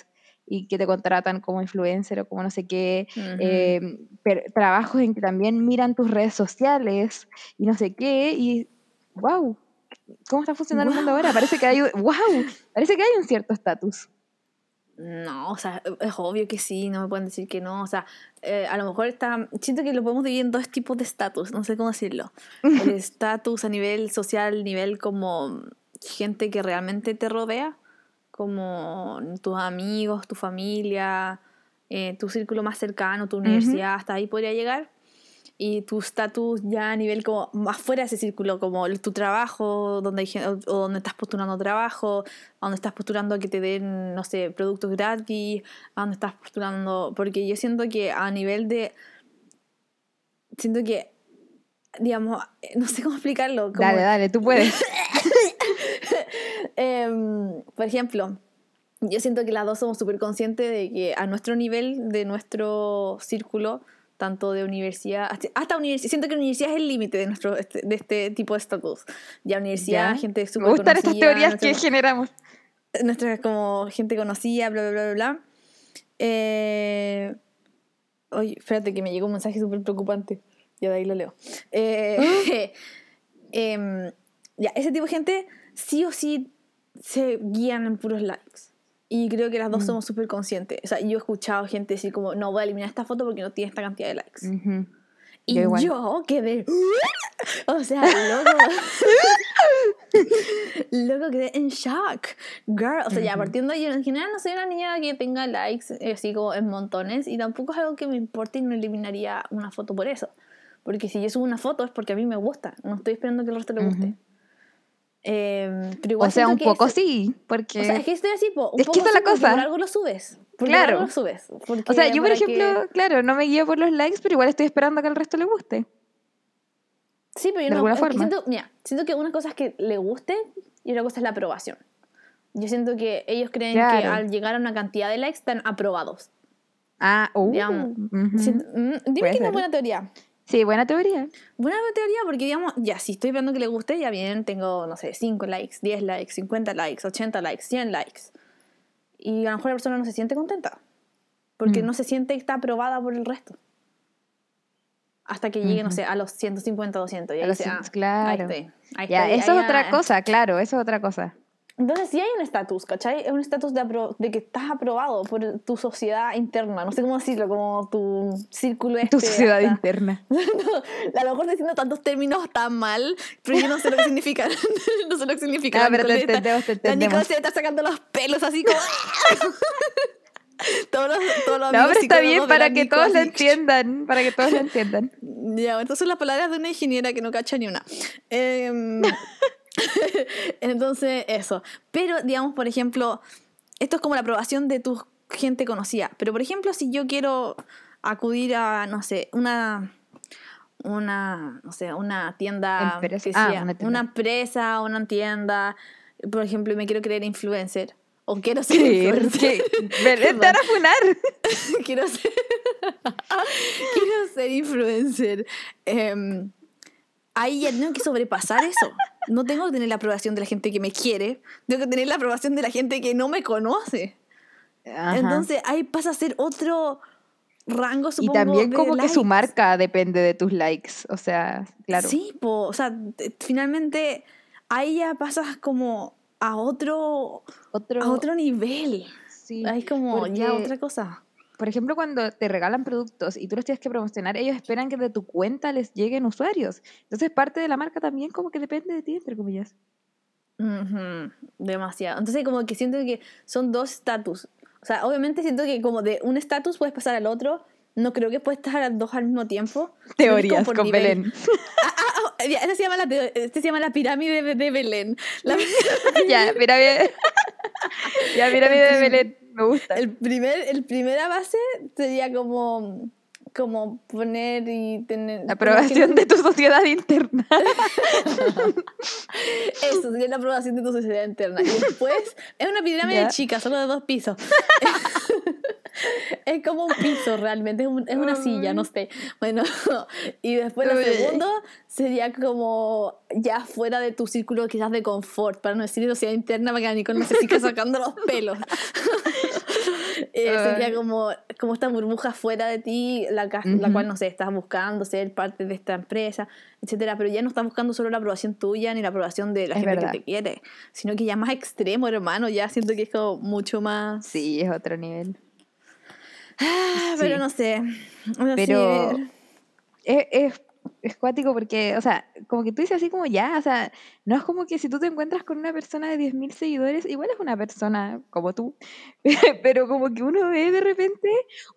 y que te contratan como influencer o como no sé qué, eh, per- trabajos en que también miran tus redes sociales y no sé qué, y wow, ¿cómo está funcionando el mundo ahora? Parece que hay, wow, parece que hay un cierto estatus. No, o sea, es obvio que sí, no me pueden decir que no. O sea, eh, a lo mejor está. Siento que lo podemos dividir en dos tipos de estatus, no sé cómo decirlo. El estatus a nivel social, nivel como gente que realmente te rodea, como tus amigos, tu familia, eh, tu círculo más cercano, tu universidad, hasta ahí podría llegar. Y tu estatus ya a nivel como más fuera de ese círculo, como tu trabajo, donde hay o, o donde estás postulando trabajo, a donde estás postulando a que te den, no sé, productos gratis, a donde estás postulando, porque yo siento que a nivel de, siento que, digamos, eh, no sé cómo explicarlo. como- Dale, dale, tú puedes. Em, por ejemplo, yo siento que las dos somos súper conscientes de que a nuestro nivel, de nuestro círculo, tanto de universidad, hasta, hasta universidad, siento que universidad es el límite de, nuestro, este- de este tipo de estatus. Ya universidad, Ya. gente súper Me gustan estas teorías que generamos. nuestra como gente conocida, bla, bla, bla, bla, bla. Eh, oye, espérate que me llegó un mensaje súper preocupante. Ya de ahí lo leo. Eh, em, ya, ese tipo de gente sí o sí se guían en puros likes. Y creo que las dos somos súper conscientes. O sea, yo he escuchado gente decir como, no, voy a eliminar esta foto porque no tiene esta cantidad de likes. Y Yo yo quedé. O sea, loco. loco, quedé en shock. Girl, o sea, ya partiendo, yo en general no soy una niña que tenga likes eh, así como en montones y tampoco es algo que me importe y no eliminaría una foto por eso. Porque si yo subo una foto es porque a mí me gusta, no estoy esperando que el resto le guste. Em, pero igual O sea, un que poco es- sí, porque... O sea, es que estoy así, po, un Es que poco la sí, porque cosa. Por algo lo subes. Claro. Algo lo subes. O sea, yo por para que- ejemplo, claro, no me guío por los likes, pero igual estoy esperando a que al resto le guste. Sí, pero yo de no. alguna que forma. siento, mira, siento que una cosa es que le guste y otra cosa es la aprobación. Yo siento que ellos creen que Claro. al llegar a una cantidad de likes están aprobados. Ah, uh, Digamos, ujú. Siento- mm, dime Puede que no ser. es buena teoría. Sí, buena teoría. Buena teoría porque, digamos, ya, si estoy esperando que le guste, ya bien, tengo, no sé, 5 likes, 10 likes, 50 likes, 80 likes, 100 likes. Y a lo mejor la persona no se siente contenta. Porque Mm. no se siente que está aprobada por el resto. Hasta que llegue, no Ujú. sé, a los 150, 200. Y A ahí los 100, ah, claro. Ahí estoy. Ahí Ya, estoy, eso ahí es otra cosa, claro, eso es otra cosa. Entonces sí hay un estatus, ¿cachai? Es un estatus de, apro- de que estás aprobado por tu sociedad interna, no sé cómo decirlo, como tu círculo este. Tu sociedad hasta- interna. A lo mejor diciendo tantos términos tan mal, pero yo no sé lo que significan. no sé lo que significa. Ah, pero te entendemos, te La Nicole entendemos. se está sacando los pelos así como... todos los, todos los No, pero está bien para que todos lo entiendan, para que todos lo entiendan. Ya, son las palabras de una ingeniera que no cacha ni una. Em, entonces, eso. Pero, digamos, por ejemplo, esto es como la aprobación de tu gente conocida. Pero, por ejemplo, si yo quiero acudir a, no sé, una una, no sé, una tienda, Empresa. Ah, sea, una tienda. una empresa, una tienda, por ejemplo, me quiero creer influencer, o quiero ser influencer. Te van a funar. quiero ser quiero ser influencer Em, ahí ya tengo que sobrepasar eso. No tengo que tener la aprobación de la gente que me quiere. Tengo que tener la aprobación de la gente que no me conoce. Ajá. entonces ahí pasa a ser otro rango y supongo también de como que su marca depende de tus likes, o sea, claro. sí po, o sea finalmente ahí ya pasas como a otro Otro, a otro nivel. Sí, ahí como ya otra cosa Por ejemplo, cuando te regalan productos y tú los tienes que promocionar, ellos esperan que de tu cuenta les lleguen usuarios. Entonces, parte de la marca también como que depende de ti, entre comillas. Ujú, Demasiado. Entonces como que siento que son dos estatus. O sea, obviamente siento que como de un estatus puedes pasar al otro. No creo que puedes estar a dos al mismo tiempo. Teorías con nivel. Belén. Ah, ah, ya, esta se llama la, este se llama la pirámide de, de Belén. La- ya, mira bien. ya, bien de Belén. Me gusta. el primer, el primera base sería como como poner y tener... La aprobación de tu sociedad interna. Eso, sería la aprobación de tu sociedad interna. Y después es una pirámide Ya. chica, solo de dos pisos. es como un piso realmente, es, un- es una silla, no sé. Bueno, y después lo Uy. segundo sería como ya fuera de tu círculo quizás de confort, para no decir sociedad interna, para que Nicole no se siga sacando los pelos. Eh, sería como, como esta burbuja fuera de ti, la, la Ujú. cual, no sé, estás buscando ser parte de esta empresa, etcétera, pero ya no estás buscando solo la aprobación tuya ni la aprobación de la Es gente verdad. que te quiere, sino que ya más extremo, hermano, ya siento que es como mucho más... Sí, es otro nivel. Ah, Pero Sí. no sé. Sí, Pero- eh, Es, es, es cuático porque, o sea, como que tú dices así como ya, o sea, no es como que si tú te encuentras con una persona de 10.000 seguidores, igual es una persona como tú, pero como que uno ve de repente,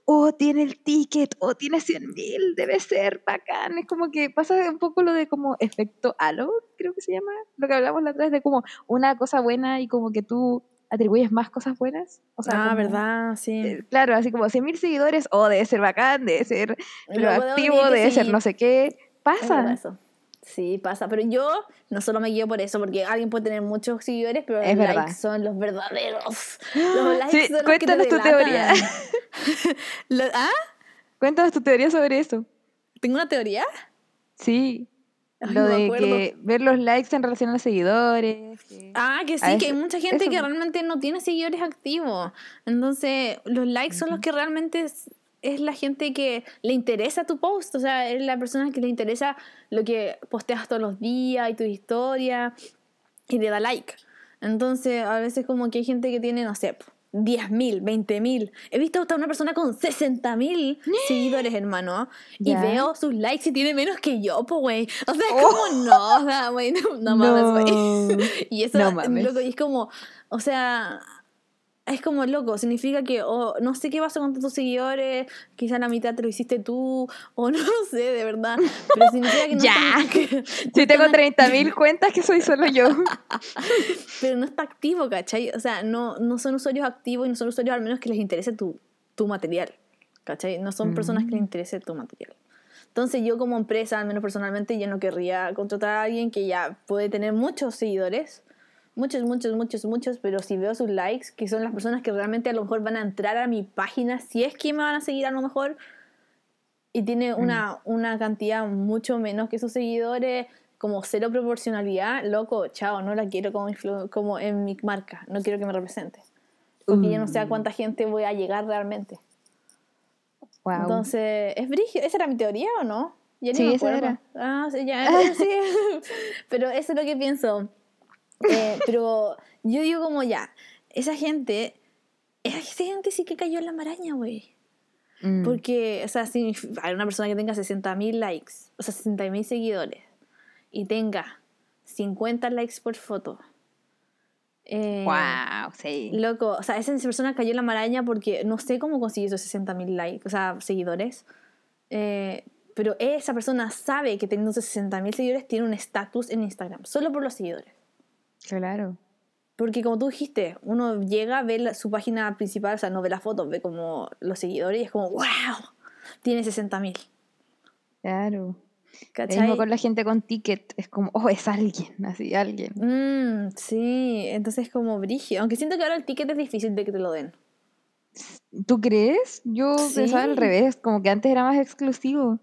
oh, tiene el ticket, o tiene 100.000, debe ser bacán, es como que pasa un poco lo de como efecto halo, creo que se llama, lo que hablamos la otra vez de como una cosa buena y como que tú atribuyes más cosas buenas. O sea, ah, como- verdad, sí. eh, Claro, así como 100.000 seguidores, oh, debe ser bacán, debe ser proactivo, debe ser sí, no sé qué. Pasa. eso. Sí, pasa. Pero yo no solo me guío por eso, porque alguien puede tener muchos seguidores, pero los Es likes verdad. son los verdaderos. Los likes Sí, son los cuéntanos que te tu teoría. Lo- ¿Ah? Cuéntanos tu teoría sobre eso. ¿Tengo una teoría? Sí. Ay, lo de que ver los likes en relación a los seguidores. que- Ah, que sí, que hay mucha gente que realmente no tiene seguidores activos. Entonces, los likes son los que realmente es, es la gente que le interesa tu post. O sea, es la persona que le interesa lo que posteas todos los días y tu historia y le da like. Entonces, a veces como que hay gente que tiene, no sé, 10.000, 20.000. He visto hasta una persona con 60.000 seguidores, hermano. Y Ya. veo sus likes y tiene menos que yo, pues, güey. O sea, es Oh. como, no, o sea, güey, no, no mames, güey. Y eso, No mames. loco, y es como, o sea, es como loco, significa que, no sé qué pasó con tus seguidores, quizá la mitad te lo hiciste tú, o no sé, de verdad, pero significa que no Ya. están- que- Si tengo 30.000 cuentas, que soy solo yo. pero no está activo, ¿cachai? O sea, no, no son usuarios activos y no son usuarios al menos que les interese tu, tu material, ¿cachai? No son personas que les Mm. interese tu material. Entonces yo como empresa, al menos personalmente, yo no querría contratar a alguien que ya puede tener muchos seguidores, muchos, muchos, muchos, muchos, pero si veo sus likes, que son las personas que realmente a lo mejor van a entrar a mi página, si es que me van a seguir a lo mejor, y tiene una, una cantidad mucho menos que sus seguidores, como cero proporcionalidad, loco, chao, no la quiero como, como en mi marca, no quiero que me represente. Porque yo no sé a Mm. cuánta gente voy a llegar realmente. Wow. Entonces, ¿es brígido? ¿Esa era mi teoría o no? Ya Sí, esa era. Ah, sí, ya, sí. Pero eso es lo que pienso. Eh, pero yo digo como ya, esa gente, esa gente sí que cayó en la maraña, güey. Mm. Porque, o sea, si hay una persona que tenga 60.000 likes, o sea, 60.000 seguidores, y tenga 50 likes por foto. eh, Wow, sí. Loco, o sea, esa persona cayó en la maraña porque no sé cómo consiguió esos 60.000 likes, o sea, seguidores. Eh, pero esa persona sabe que teniendo esos 60.000 seguidores tiene un estatus en Instagram, solo por los seguidores. Claro. Porque como tú dijiste, uno llega, ve la- su página principal, o sea, no ve las fotos, ve como los seguidores y es como, wow, tiene 60.000. Claro. Lo ¿Cachai? mismo con la gente con ticket. Es como, oh, es alguien, así, alguien. Mm, sí, entonces es como brigio. Aunque siento que ahora el ticket es difícil de que te lo den. ¿Tú crees? Yo pensaba al Sí. revés, como que antes era más exclusivo.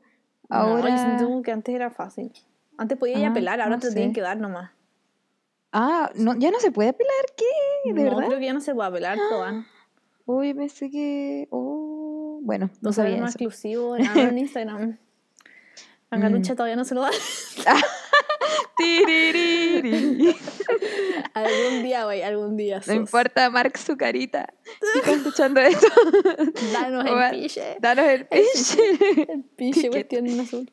Ahora. No, yo siento que antes era fácil. Antes podía ir a Ah, apelar, ahora no te lo tienen que dar nomás. Ah, no, ya no se puede apelar, ¿qué? ¿De no, verdad? creo que ya no se puede apelar, lo dan. Uy, pensé que. Oh, bueno, no No sabía eso. exclusivo, en Instagram. Angalucha todavía no se lo da. Tiririri. algún día, güey, algún día. No sos. importa, Mark, su carita. Si estás escuchando esto, Danos el piche. danos el pinche. El piche cuestión azul.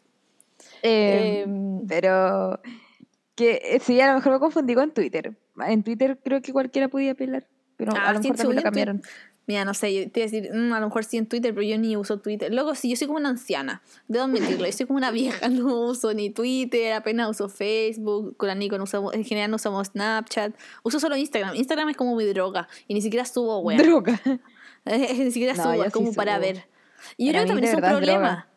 Eh, Em, pero que eh, sí, a lo mejor me confundí con Twitter. En Twitter creo que cualquiera podía apelar, pero Ah, a lo sí, mejor yo lo cambiaron. Mira, no sé, yo te iba a decir, mm, a lo mejor sí en Twitter, pero yo ni uso Twitter. Luego, sí, yo soy como una anciana, debo admitirlo, yo soy como una vieja, no uso ni Twitter, apenas uso Facebook, con la Nico no usamos, en general no usamos Snapchat, uso solo Instagram. Instagram es como mi droga, y ni siquiera subo, weón. Droga. ni siquiera No, subo, como sí para subo. ver. Y yo Para creo que también es un problema.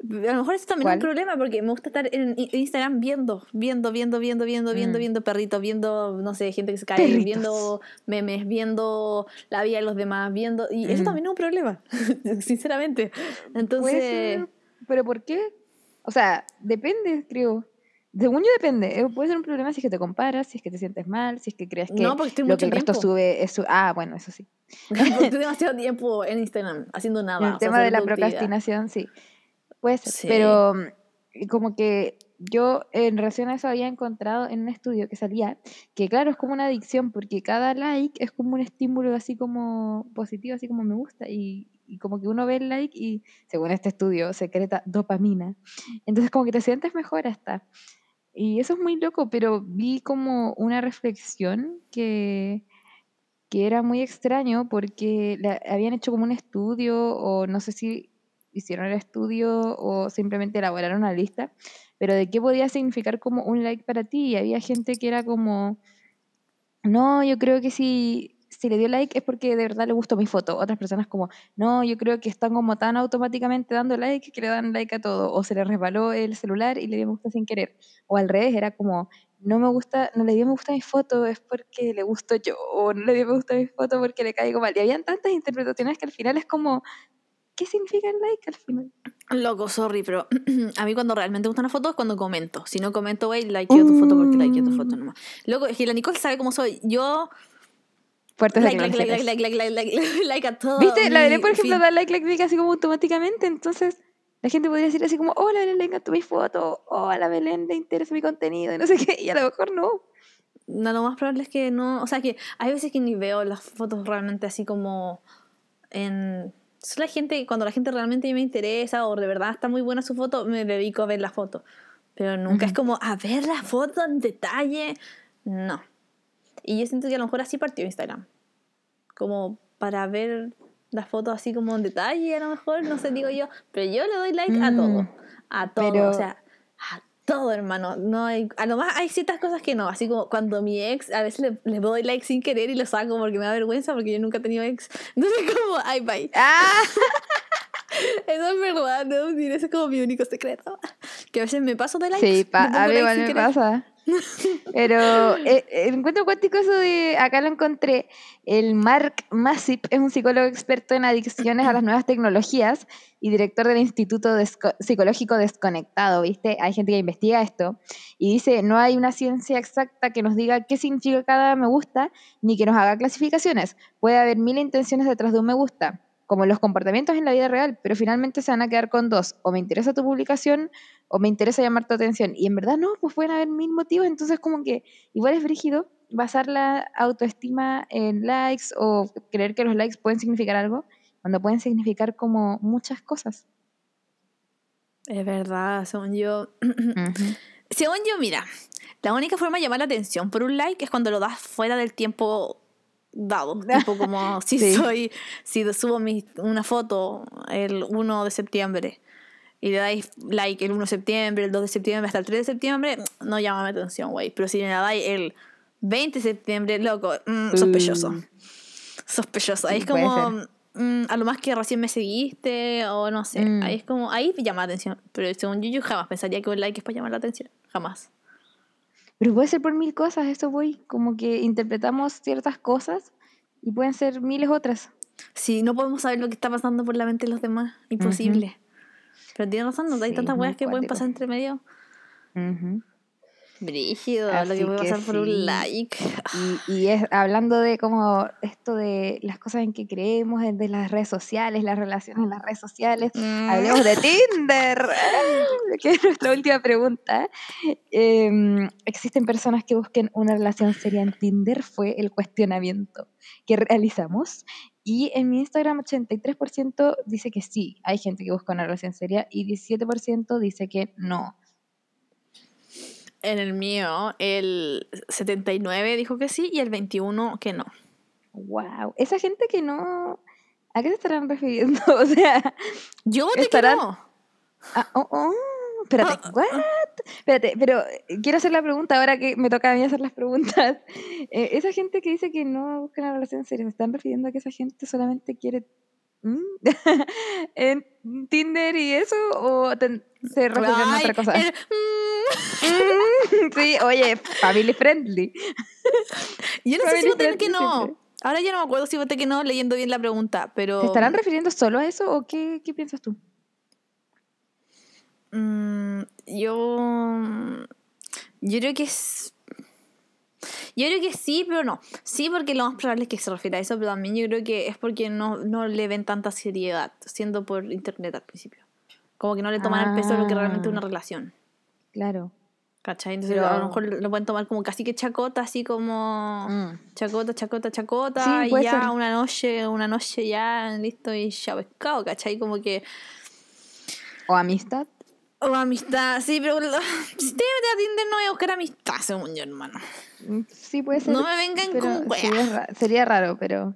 A lo mejor eso también es un ¿Cuál? problema porque me gusta estar en Instagram viendo, viendo, viendo, viendo, viendo, viendo, Mm. viendo perritos, viendo, no sé, gente que se cae, Perritos. viendo memes, viendo la vida de los demás, viendo. Y eso Mm. también es un problema, sinceramente. Entonces. ¿Pero por qué? O sea, depende, creo. Según yo depende. Eh, Puede ser un problema si es que te comparas, si es que te sientes mal, si es que crees que No, porque estoy lo mucho que el resto tiempo. sube es su... Ah, bueno, eso sí. Estoy demasiado tiempo en Instagram haciendo nada. el tema de la procrastinación, sí. Puede ser. Sí. Pero mm, como que yo en relación a eso había encontrado en un estudio que salía que claro, es como una adicción porque cada like es como un estímulo así como positivo, así como me gusta y, y como que uno ve el like y según este estudio secreta dopamina. Entonces como que te sientes mejor hasta. Y eso es muy loco, pero vi como una reflexión que, que era muy extraño porque la- habían hecho como un estudio o no sé si hicieron el estudio o simplemente elaboraron una lista, pero de qué podía significar como un like para ti. Y había gente que era como, no, yo creo que si, si le dio like es porque de verdad le gustó mi foto. Otras personas como, no, yo creo que están como tan automáticamente dando like que le dan like a todo. O se le resbaló el celular y le dio me gusta sin querer. O al revés, era como, no me gusta, no le dio me gusta mi foto es porque le gusto yo. O no le dio me gusta mi foto porque le caigo mal. Y habían tantas interpretaciones que al final es como, ¿qué significa el like al final? Loco, sorry, pero a mí cuando realmente me gusta una foto es cuando comento. Si no comento, güey, likeo tu foto porque likeo tu foto Mm. nomás. Loco, es que la Nicole sabe cómo soy. Yo Fuertes like, like, like, like, like, like, like, like, like a todo. ¿Viste? La Belén, por ejemplo, da like, like, like así como automáticamente. Entonces, la gente podría decir así como, hola Belén, le encantó mi foto. O a la Belén le interesa mi contenido. Y no sé qué. Y a lo mejor no. No, lo más probable es que no. O sea, que hay veces que ni veo las fotos realmente así como en. Solo la gente, cuando la gente realmente me interesa o de verdad está muy buena su foto, me dedico a ver la foto. Pero nunca es Ujú. como a ver la foto en detalle. No. Y yo siento que a lo mejor así partió Instagram. Como para ver las fotos así como en detalle, a lo mejor, no sé, digo yo. Pero yo le doy like a todo. Mm, A todo. pero- O sea, a todo, hermano. No hay, a lo más hay ciertas cosas que no. Así como cuando mi ex, a veces le, le doy like sin querer y lo saco porque me da vergüenza porque yo nunca he tenido ex. Entonces, como, ay, bye. ¡Ah! Eso es verdad, no ese es como mi único secreto. Que a veces me paso de likes. Sí, pa- a mí igual me pasa. Pero eh, eh, encuentro cuántico eso de, acá lo encontré, el Mark Masip es un psicólogo experto en adicciones a las nuevas tecnologías y director del Instituto Desco- Psicológico Desconectado, ¿viste? Hay gente que investiga esto y dice, no hay una ciencia exacta que nos diga qué significa cada me gusta, ni que nos haga clasificaciones. Puede haber mil intenciones detrás de un me gusta, como los comportamientos en la vida real, pero finalmente se van a quedar con dos, o me interesa tu publicación o me interesa llamar tu atención. Y en verdad no, pues pueden haber mil motivos, entonces como que igual es brígido basar la autoestima en likes o creer que los likes pueden significar algo, cuando pueden significar como muchas cosas. Es verdad, según yo. Según yo, mira, la única forma de llamar la atención por un like es cuando lo das fuera del tiempo dado. tipo como si Sí. soy, si subo mi, una foto el 1 de septiembre y le dais like el 1 de septiembre, el 2 de septiembre hasta el 3 de septiembre, no llama mi atención, güey. Pero si me la dais el 20 de septiembre, loco, mm, sospechoso. Uh. Sospechoso. Ahí es como, mm, a lo más que recién me seguiste o no sé. Mm. Ahí es como, ahí llama la atención. Pero según yo, yo jamás pensaría que un like es para llamar la atención. Jamás. Pero puede ser por mil cosas, eso voy, como que interpretamos ciertas cosas y pueden ser miles otras. Si no podemos saber lo que está pasando por la mente de los demás, imposible. Pero tienes razón, no hay Sí, tantas muy weas que pueden pasar entre medio. Ujú. Brígido, lo Así que puede que pasar por sí. un like. Y, y es hablando de como esto de las cosas en que creemos, de- las redes sociales, las relaciones en las redes sociales, hablemos de Tinder, que es nuestra última pregunta. Em, ¿Existen personas que busquen una relación seria en Tinder? Fue el cuestionamiento que realizamos. Y en mi Instagram 83% dice que sí, hay gente que busca una relación seria y 17% dice que no. En el mío, el 79 dijo que sí y el 21 que no. Wow, esa gente que no... ¿A qué se estarán refiriendo? O sea, Yo voté que Estarán- no. ah, oh, oh, espérate, Ah, ¿what? Espérate, pero eh, quiero hacer la pregunta ahora que me toca a mí hacer las preguntas. Eh, esa gente que dice que no busca una relación seria, ¿se están refiriendo a que esa gente solamente quiere ¿Mm? ¿En Tinder y eso? ¿O te- se refieren a otra cosa? el- Mm, sí, oye, family friendly. Yo no sé si Family voté que no. siempre. Ahora ya no me acuerdo si voté que no leyendo bien la pregunta, pero. ¿Se estarán refiriendo solo a eso o qué, qué piensas tú? Mm, yo. Yo creo que es. Yo creo que sí, pero no. Sí, porque lo más probable es que se refiera a eso, pero también yo creo que es porque no, no le ven tanta seriedad, siendo por internet al principio. Como que no le toman el peso de lo que realmente es una Ah. relación. Claro. ¿Cachai? Entonces Pero- a lo mejor lo pueden tomar como casi que chacota, así como Mm. chacota, chacota, chacota, Sí, y ya ser. una noche, una noche ya, listo, y ya pescado, ¿cachai? Como que ¿O amistad? O amistad, sí, pero lo- si te metes a Tinder no voy a buscar amistad, según yo, hermano. Mm, Sí, puede ser. No me vengan con ra- sería raro, pero,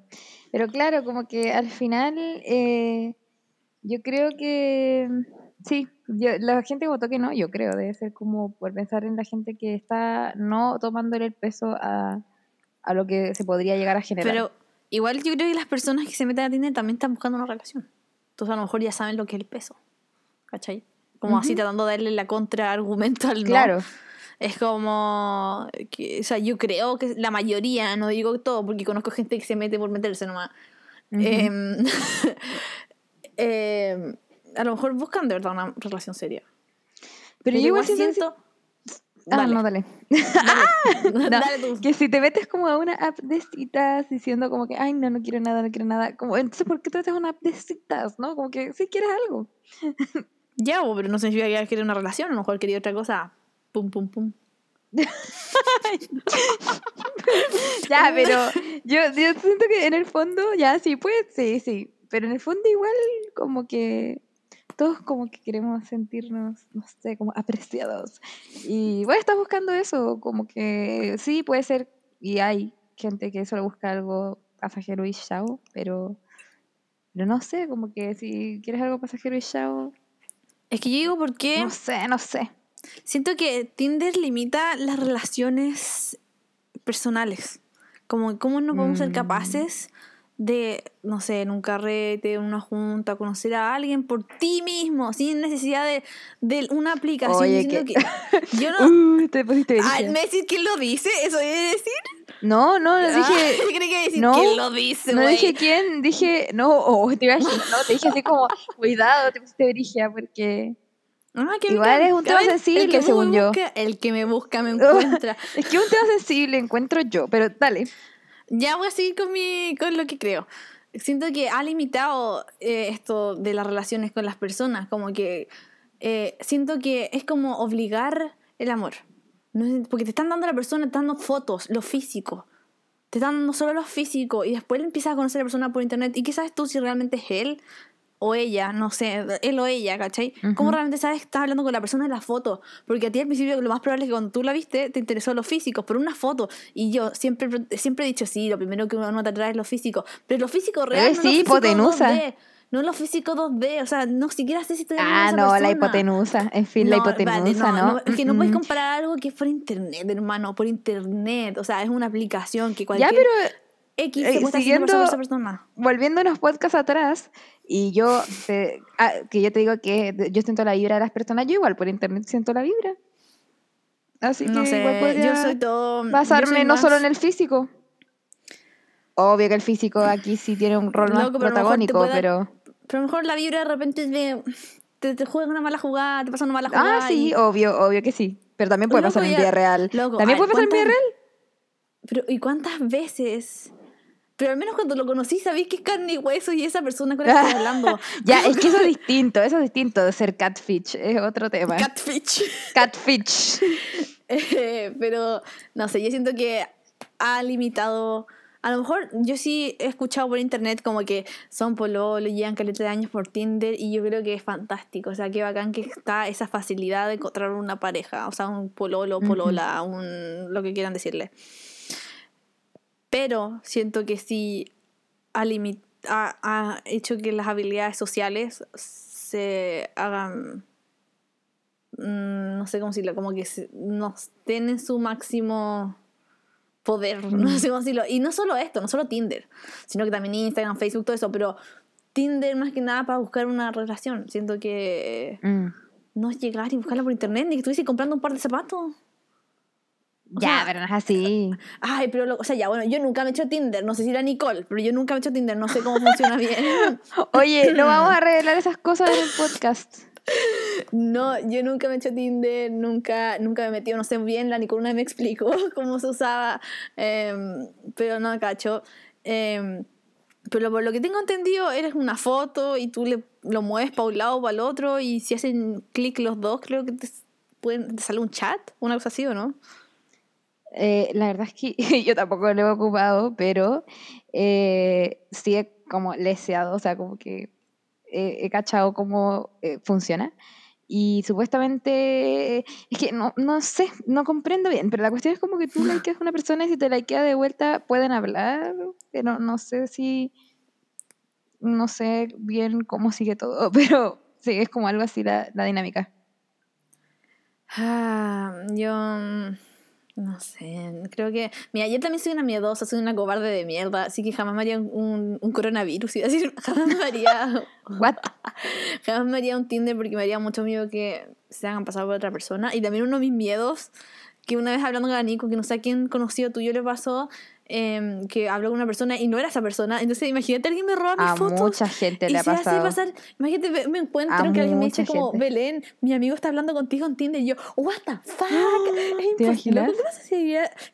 pero claro, como que al final eh, yo creo que sí, yo, la gente votó que no, yo creo, debe ser como por pensar en la gente que está no tomándole el peso a, a lo que se podría llegar a generar. Pero igual yo creo que las personas que se meten a Tinder también están buscando una relación. Entonces a lo mejor ya saben lo que es el peso. ¿Cachai? Como así Ujú. tratando de darle la contraargumento al no. claro, Es como. Que, o sea, yo creo que la mayoría, no digo todo, porque conozco gente que se mete por meterse nomás. Ujú. Em, em, a lo mejor buscan de verdad una relación seria. pero yo igual siento... Ah, Dale, no, dale. dale, dale tú. Que si te metes como a una app de citas diciendo como que, ay, no, no quiero nada, no quiero nada, como, entonces, ¿por qué te metes a una app de citas, no? Como que si quieres algo. Ya, pero no significa que quería una relación, a lo mejor quería otra cosa. Pum, pum, pum. Ya, pero yo, yo siento que en el fondo, ya sí, pues, sí, sí. Pero en el fondo igual como que todos como que queremos sentirnos, no sé, como apreciados. Y bueno, estás buscando eso, como que sí, puede ser, y hay gente que solo busca algo pasajero y chao, pero, pero no sé, como que si quieres algo pasajero y chao, Es que yo digo porque no sé, no sé. siento que Tinder limita las relaciones personales. Como cómo no podemos ser Mm. capaces de, no sé, en un carrete, en una junta, conocer a alguien por ti mismo, sin necesidad de, de una aplicación. Oye, que- que yo no... Uh, te pusiste. ¿Me decís quién lo dice? ¿Eso debe decir? No, no, no Ah, dije, yo creí que decir no, quién lo dice, No güey. dije quién, dije, no, o te iba a decir, no, te dije así como, cuidado, te pusiste brigia, porque Ah, que Igual bacán. es un tema ver, sensible, el que me según yo. busca- el que me busca me encuentra. es que un tema sensible encuentro yo, pero dale. Ya voy a seguir con, mi, con lo que creo. Siento que ha limitado eh, esto de las relaciones con las personas, como que eh, siento que es como obligar el amor. No porque te están dando a la persona, te están dando fotos, lo físico. Te están dando solo lo físico y después empiezas a conocer a la persona por internet. ¿Y qué sabes tú si realmente es él o ella? No sé, él o ella, ¿cachai? ¿Cómo Ujú. realmente sabes que estás hablando con la persona en la foto? Porque a ti al principio lo más probable es que cuando tú la viste te interesó lo físico, por una foto. Y yo siempre, siempre he dicho, sí, lo primero que uno te atrae es lo físico. Pero lo físico real, Eh, no sí, hipotenusa. 2D. No lo físico 2D, o sea, no siquiera sé si estoy Ah, no, la persona. hipotenusa, en fin, la No, vale, hipotenusa, ¿no? Es que no puedes comparar algo que es por internet, hermano, por internet. O sea, es una aplicación que Ya, cualquier pero X eh, siguiendo- por esa persona. volviendo unos podcasts atrás, y yo, te- ah, que yo te digo que yo siento la vibra de las personas, yo igual por internet siento la vibra. Así que No sé, igual podría yo soy todo. basarme soy no solo más- en el físico. Obvio que el físico aquí sí tiene un rol más Loco, te protagónico, dar- pero... Pero a lo mejor la vibra de repente te, te, te juega una mala jugada, te pasa una mala jugada. Ah, sí, y- obvio, obvio que sí. Pero también puede Loco, pasar en ya- vida real. loco, También puede pasar en vida ¿cuántas- real. Pero, ¿y cuántas veces? Pero al menos cuando lo conocí sabéis que es carne y hueso y esa persona con la que estás hablando. Ya, es que eso es distinto, eso es distinto de ser catfish, es otro tema. Catfish. catfish. Eh, pero no sé, yo siento que ha limitado. A lo mejor yo sí he escuchado por internet como que son pololo, llevan caleta de años por Tinder y yo creo que es fantástico. O sea, qué bacán que está esa facilidad de encontrar una pareja, o sea, un pololo, polola, un lo que quieran decirle. Pero siento que sí ha, ha, ha hecho que las habilidades sociales se hagan mm, no sé cómo decirlo, como que se- nos tienen su máximo poder, no sé cómo decirlo. Y no solo esto, no solo Tinder, sino que también Instagram, Facebook, todo eso, pero Tinder más que nada para buscar una relación. Siento que Mm. no es llegar y buscarla por internet, ni que estuviese comprando un par de zapatos. Ya, sea, pero no es así. Ay, pero, lo- o sea, ya, bueno, yo nunca me he hecho Tinder, no sé si era Nicole, pero yo nunca me he hecho Tinder, no sé cómo funciona bien. Oye, no vamos a revelar esas cosas en el podcast. No, yo nunca me he hecho Tinder, nunca, nunca me he metido, no sé bien, la Nicole una vez me explicó cómo se usaba, em, pero no cacho. Em, pero por lo que tengo entendido, eres una foto y tú le, lo mueves para un lado o para el otro y si hacen clic los dos, creo que te, pueden, te sale un chat, una cosa así, ¿o no? Eh, la verdad es que yo tampoco lo he ocupado, pero eh, sí he como leseado, o sea, como que he, he cachado cómo eh, funciona. Y supuestamente, es que no, no sé, no comprendo bien, pero la cuestión es como que tú likeas a una persona y si te likea de vuelta pueden hablar, pero no sé si, no sé bien cómo sigue todo, pero sí, es como algo así la, la dinámica. Ah, yo mm, no sé, creo que, mira, yo también soy una miedosa, soy una cobarde de mierda, así que jamás me haría un, un coronavirus, iba a decir, jamás me haría, What? jamás me haría un Tinder porque me haría mucho miedo que se hagan pasar por otra persona. Y también uno de mis miedos, que una vez hablando con Nico, que no sé a quién conocido tuyo le pasó, em, que habló con una persona y no era esa persona. Entonces, imagínate alguien me roba mis A fotos. mucha gente y le ha pasado. pasar, imagínate, me, me encuentro A que alguien me dice como. Belén, mi amigo está hablando contigo en Tinder y yo, what the fuck, es ¿Te imposible,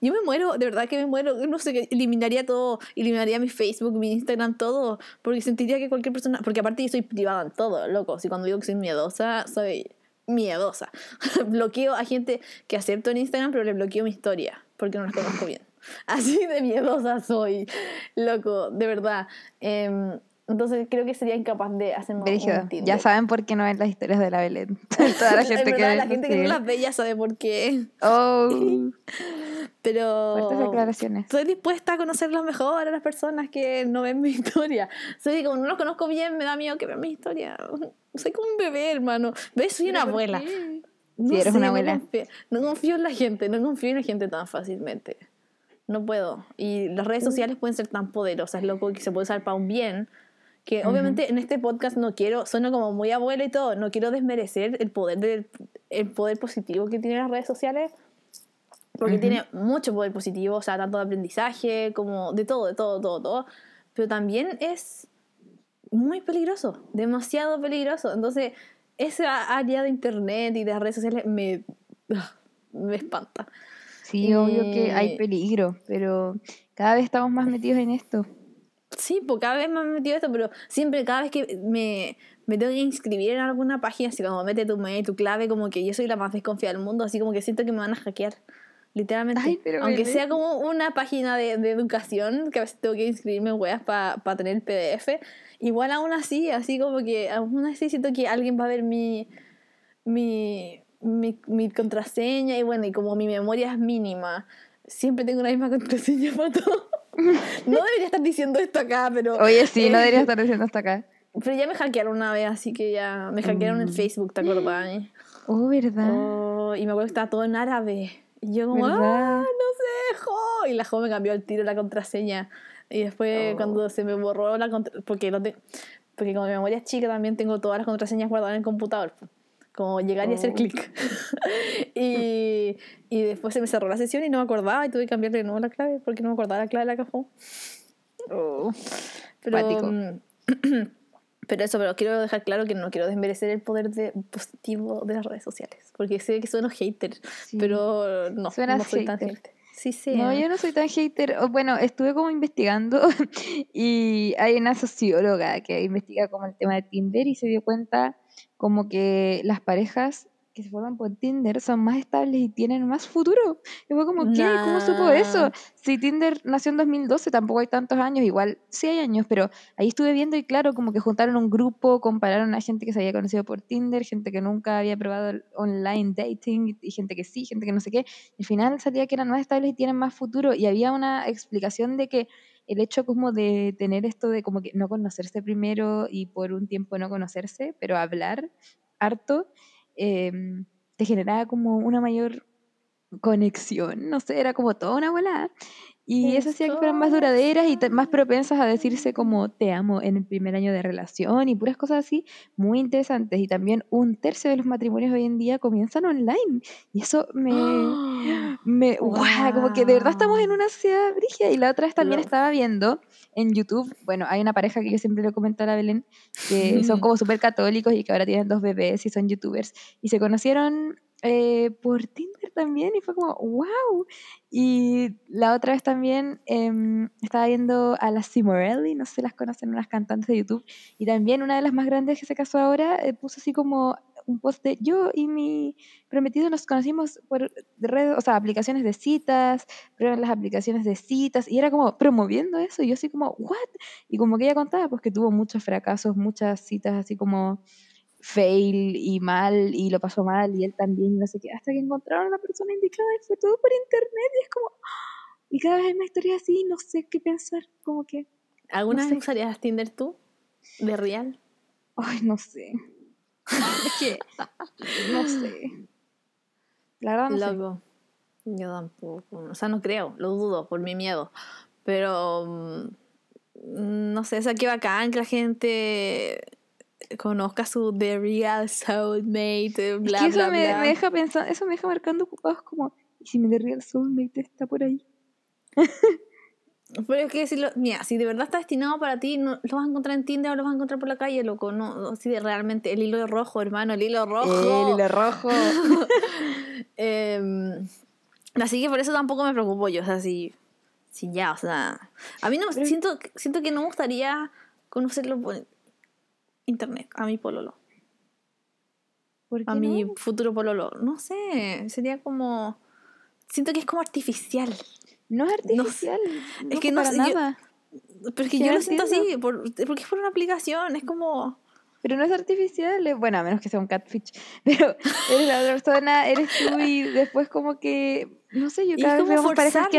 Yo me muero, de verdad que me muero, no sé, que eliminaría todo, eliminaría mi Facebook, mi Instagram, todo, porque sentiría que cualquier persona, porque aparte yo soy privada en todo, loco, si cuando digo que soy miedosa, soy miedosa. bloqueo a gente que acepto en Instagram, pero le bloqueo mi historia, porque no las conozco bien. Así de miedosa soy, loco, de verdad. Em, entonces creo que sería incapaz de hacerme Brígido. un Tinder. Ya saben por qué no ven las historias de la Belén. Toda la gente en que verdad, ve la gente que no las ve ya sabe por qué. Oh, Pero fuertes declaraciones. estoy dispuesta a conocerlos mejor a las personas que no ven mi historia. Soy como no los conozco bien, me da miedo que vean mi historia. Soy como un bebé, hermano. ¿Ves? Soy una ¿Pero por abuela. No Sí, eres sé, una no abuela. confío- No confío, en la gente, no confío en la gente tan fácilmente. No puedo. Y las redes sociales pueden ser tan poderosas, loco, que se puede usar para un bien. Que obviamente en este podcast no quiero, sueno como muy abuela y todo, no quiero desmerecer el poder del, el poder positivo que tienen las redes sociales. Porque tiene mucho poder positivo, o sea, tanto de aprendizaje como de todo, de todo, todo, todo. Pero también es muy peligroso, demasiado peligroso. Entonces, esa área de internet y de las redes sociales me, me espanta. Sí, obvio que hay Eh, peligro, pero cada vez estamos más metidos en esto. Sí, pues cada vez he metido esto, pero siempre, cada vez que me, me tengo que inscribir en alguna página, así como mete tu mail, tu clave, como que yo soy la más desconfiada del mundo, así como que siento que me van a hackear. Literalmente. Ay, pero Aunque sea como una página de, de educación, que a veces tengo que inscribirme en weas para tener el PDF, igual aún así, así como que aún así siento que alguien va a ver mi, mi, mi, mi contraseña y bueno, y como mi memoria es mínima, siempre tengo la misma contraseña para todo. No debería estar diciendo esto acá, pero... Oye, sí, no eh, debería estar diciendo hasta acá. Pero ya me hackearon una vez, así que ya me hackearon en Mm. Facebook, ¿te acordás? Oh, ¿verdad? Oh, y me acuerdo que estaba todo en árabe. Y yo como, ¿Verdad? ¡ah, no sé, jo! Y la jo me cambió el tiro la contraseña. Y después Oh. cuando se me borró la contraseña, porque, no te- porque como mi memoria es chica también tengo todas las contraseñas guardadas en el computador. Como llegar y hacer Oh. clic. y, y después se me cerró la sesión y no me acordaba y tuve que cambiarle de nuevo la clave porque no me acordaba la clave de la cajón. Oh. Pero, mm, pero eso, pero quiero dejar claro que no quiero desmerecer el poder de, positivo de las redes sociales. Porque sé que sueno hater, Sí. pero no, Suenas no soy tan hater. hater. Sí, sí. No, yo no soy tan hater. O, Bueno, estuve como investigando y hay una socióloga que investiga como el tema de Tinder y se dio cuenta como que las parejas que se forman por Tinder son más estables y tienen más futuro. Y fue como, ¿qué? ¿Cómo supo eso? Nah. Si Tinder nació en 2012, tampoco hay tantos años, igual sí hay años, pero ahí estuve viendo y claro, como que juntaron un grupo, compararon a gente que se había conocido por Tinder, gente que nunca había probado online dating y gente que sí, gente que no sé qué. Al final salía que eran más estables y tienen más futuro y había una explicación de que el hecho como de tener esto de como que no conocerse primero y por un tiempo no conocerse, pero hablar harto, em, te generaba como una mayor conexión, no sé, era como toda una volada. Y eso hacía que fueran más duraderas y más propensas a decirse como te amo en el primer año de relación y puras cosas así muy interesantes. Y también un tercio de los matrimonios hoy en día comienzan online. Y eso me, me guau, como que de verdad estamos en Wow. una sociedad brígida. Y la otra vez también Lo- estaba viendo en YouTube, bueno, hay una pareja que yo siempre le comento a la Belén, que son como súper católicos y que ahora tienen dos bebés y son youtubers. Y se conocieron eh, por Tinder también y fue como, wow. Y la otra vez también em, estaba viendo a las Simorelli, no sé si las conocen, unas cantantes de YouTube. Y también una de las más grandes que se casó ahora eh, puso así como un post de yo y mi prometido nos conocimos por redes, o sea, aplicaciones de citas, prueban las aplicaciones de citas, y era como promoviendo eso, y yo así como, ¿what? Y como que ella contaba, pues que tuvo muchos fracasos, muchas citas así como fail y mal, y lo pasó mal, y él también, y no sé qué, hasta que encontraron a la persona indicada, y fue todo por internet, y es como, ¡ah! y cada vez hay más historias así, no sé qué pensar, como que, ¿Alguna no vez sé. usarías Tinder tú? ¿De real? ay, no sé. Es que, no sé. La verdad no sé. Loco. Yo tampoco. O sea, no creo, lo dudo por mi miedo. Pero mm, no sé, o sea, qué bacán que la gente conozca su The Real Soulmate, Es bla, que eso bla, me, bla. me deja pensando, eso me deja marcando ocupados como, ¿y si mi The Real Soulmate está por ahí? Pero es que si lo, mira, si de verdad está destinado para ti, no lo vas a encontrar en Tinder o lo vas a encontrar por la calle, loco. No, si de realmente el hilo rojo, hermano, el hilo rojo. El hilo rojo. Em, así que por eso tampoco me preocupo yo, o sea, si, si ya, o sea, a mí no Pero- siento siento que no me gustaría conocerlo internet, a mi pololo, ¿Por qué a mi futuro pololo, no sé, sería como siento que es como artificial, No es No artificial. es que no para yo- nada. pero es que Que yo lo siento así, por- porque es por una aplicación, es como Pero no es artificial. es- Bueno, a menos que sea un catfish. Pero eres la persona, eres tú y después como que, no sé, yo cada es vez como veo parejas que...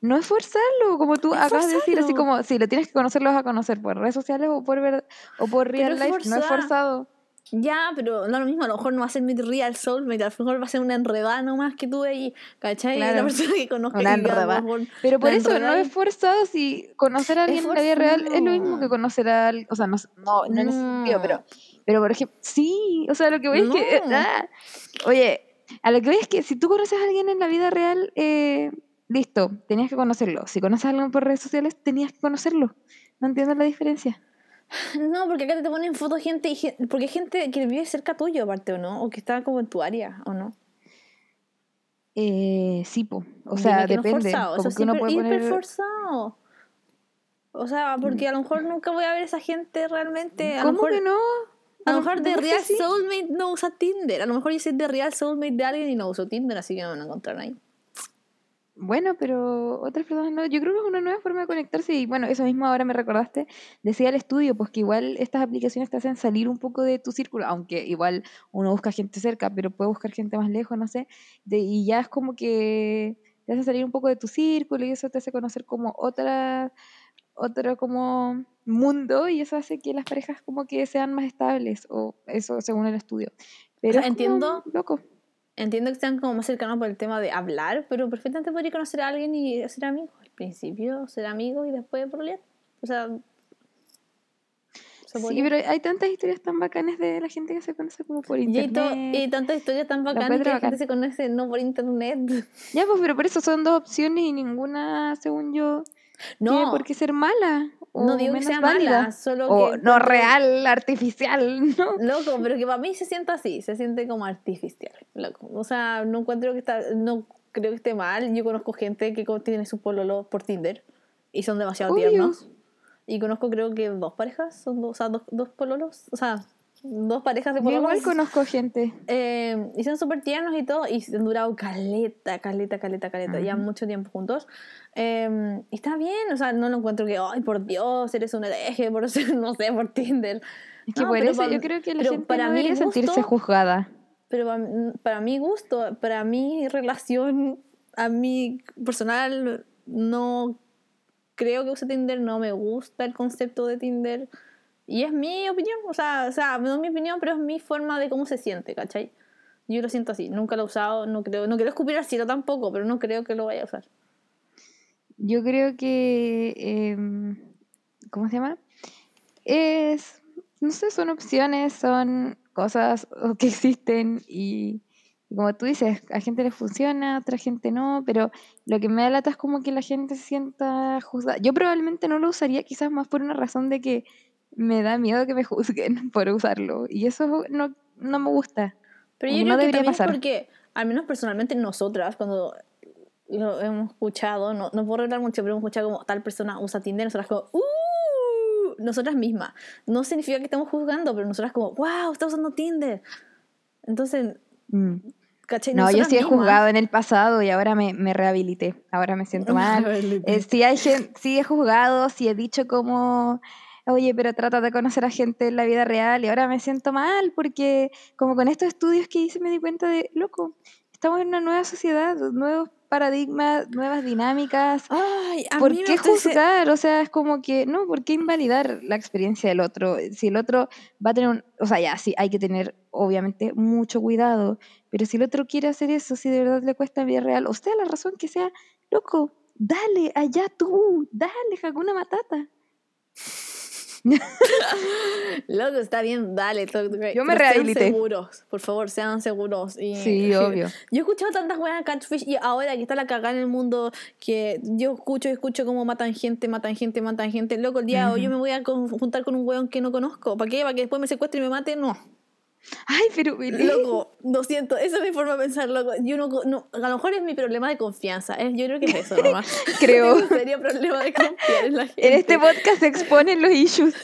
No es forzarlo, como tú acabas de decir, así como, si lo tienes que conocer, lo vas a conocer por redes sociales o por, ver, o por real life, no es forzado. Ya, pero no lo mismo, a lo mejor no va a ser mi real soulmate, a lo mejor va a ser una enredada nomás que tuve ahí, ¿cachai? La Claro. persona que conozco Una lo enredada. Pero por la eso no es forzado si conocer a alguien en la vida real es lo mismo que conocer a alguien, o sea, no, no, no en ese sentido, No. pero, pero por ejemplo, sí, o sea, lo que voy es que, No. ah, oye, a lo que voy es que si tú conoces a alguien en la vida real, eh, listo, tenías que conocerlo. Si conoces a alguien por redes sociales, tenías que conocerlo. No entiendo la diferencia. No, porque acá te ponen fotos gente, y porque hay gente que vive cerca tuyo aparte, ¿o no? O que está como en tu área, ¿o no? Eh, sí, po. o sea, que no depende. forzado, como eso que uno puede poner... Mm. forzado. O sea, porque a lo mejor nunca voy a ver a esa gente realmente. A ¿Cómo mejor, que no? A lo mejor de ¿Por qué Real sí? Soulmate no usa Tinder. A lo mejor yo soy de Real Soulmate de alguien y no uso Tinder, así que no me van a encontrar ahí. Bueno, pero otras personas no. Yo creo que es una nueva forma de conectarse y bueno, eso mismo ahora me recordaste. Decía el estudio, pues que igual estas aplicaciones te hacen salir un poco de tu círculo, aunque igual uno busca gente cerca, pero puede buscar gente más lejos, no sé. de- y ya es como que te hace salir un poco de tu círculo y eso te hace conocer como otra, otro como mundo y eso hace que las parejas como que sean más estables, o eso según el estudio. Pero sea, es como entiendo- loco. Entiendo que están como más cercanos por el tema de hablar, pero perfectamente podría conocer a alguien y ser amigos. Al principio ser amigos y después prolear. O sea. se Sí, pero hay tantas historias tan bacanas de la gente que se conoce como por Y internet. to- y tantas historias tan bacanas que la bacán. gente se conoce no por internet. Ya, pues, pero por eso son dos opciones y ninguna, según yo, tiene No, por qué ser mala. O no digo que sea válida. mala, solo O que. no real, artificial, ¿no? Loco, pero que para mí se siente así, se siente como artificial, loco. O sea, no encuentro que está, no creo que esté mal. Yo conozco gente que tiene su pololo por Tinder y son demasiado Obvio. tiernos. Y conozco creo que dos parejas, son dos, o sea, dos, dos pololos, o sea, dos parejas de Yo pololos. igual conozco gente. Eh, y son súper tiernos y todo, y han durado caleta, caleta, caleta, caleta, ya mucho tiempo juntos. Eh, y está bien, o sea, no lo encuentro que, ay, por Dios, eres un hereje, por no sé, por Tinder. Es que No, por eso pa- yo creo que la gente para no mi debería sentirse gusto- juzgada. Pero para, para mi gusto, para mi relación, a mí personal, no creo que use Tinder, no me gusta el concepto de Tinder. Y es mi opinión, o sea, o sea, no es mi opinión, pero es mi forma de cómo se siente, ¿cachai? Yo lo siento así. Nunca lo he usado, no creo, no quiero escupir al cielo tampoco, pero no creo que lo vaya a usar. Yo creo que, em, ¿cómo se llama? Es, no sé, son opciones, son cosas que existen y, y como tú dices, a gente le funciona, a otra gente no, pero lo que me da lata es como que la gente se sienta juzgada. Yo probablemente no lo usaría quizás más por una razón de que me da miedo que me juzguen por usarlo y eso no, no me gusta. Pero yo Como creo no que debería también pasar. porque, al menos personalmente nosotras, cuando lo hemos escuchado, no, no puedo revelar mucho, pero hemos escuchado como tal persona usa Tinder, nosotras como, ¡uh! Nosotras mismas. No significa que estemos juzgando, pero nosotras como, ¡wow! Está usando Tinder. Entonces, Mm. ¿cachai? No, yo sí he mismas- juzgado en el pasado y ahora me, me rehabilité. Ahora me siento mal. Eh, sí, hay sí he juzgado, sí he dicho como, oye, pero trata de conocer a gente en la vida real y ahora me siento mal porque como con estos estudios que hice me di cuenta de, loco, estamos en una nueva sociedad, nuevos paradigmas, nuevas dinámicas. Ay, a ¿Por mí qué juzgar? O sea, es como que, no, ¿por qué invalidar la experiencia del otro? Si el otro va a tener un, o sea, ya, sí, hay que tener, obviamente, mucho cuidado, pero si el otro quiere hacer eso, si de verdad le cuesta vida real, o sea, la razón que sea, loco, dale, allá tú, dale, Hakuna Matata. Loco, está bien, dale. Yo me pero sean rehabilité. seguros, por favor, sean seguros. Y, Sí, obvio. Yo he escuchado tantas weas de catfish y ahora que está la cagada en el mundo, que yo escucho y escucho cómo matan gente, matan gente, matan gente. Loco, el día de hoy yo me voy a juntar con un weón que no conozco. ¿Para qué? ¿Para que después me secuestre y me mate? No. Ay, pero, Loco, lo siento, esa es mi forma de pensar, loco. Yo no, no- a lo mejor es mi problema de confianza. ¿eh? Yo creo que es eso nomás. Creo. Serio problema de confiar en la gente. en este podcast se exponen los issues.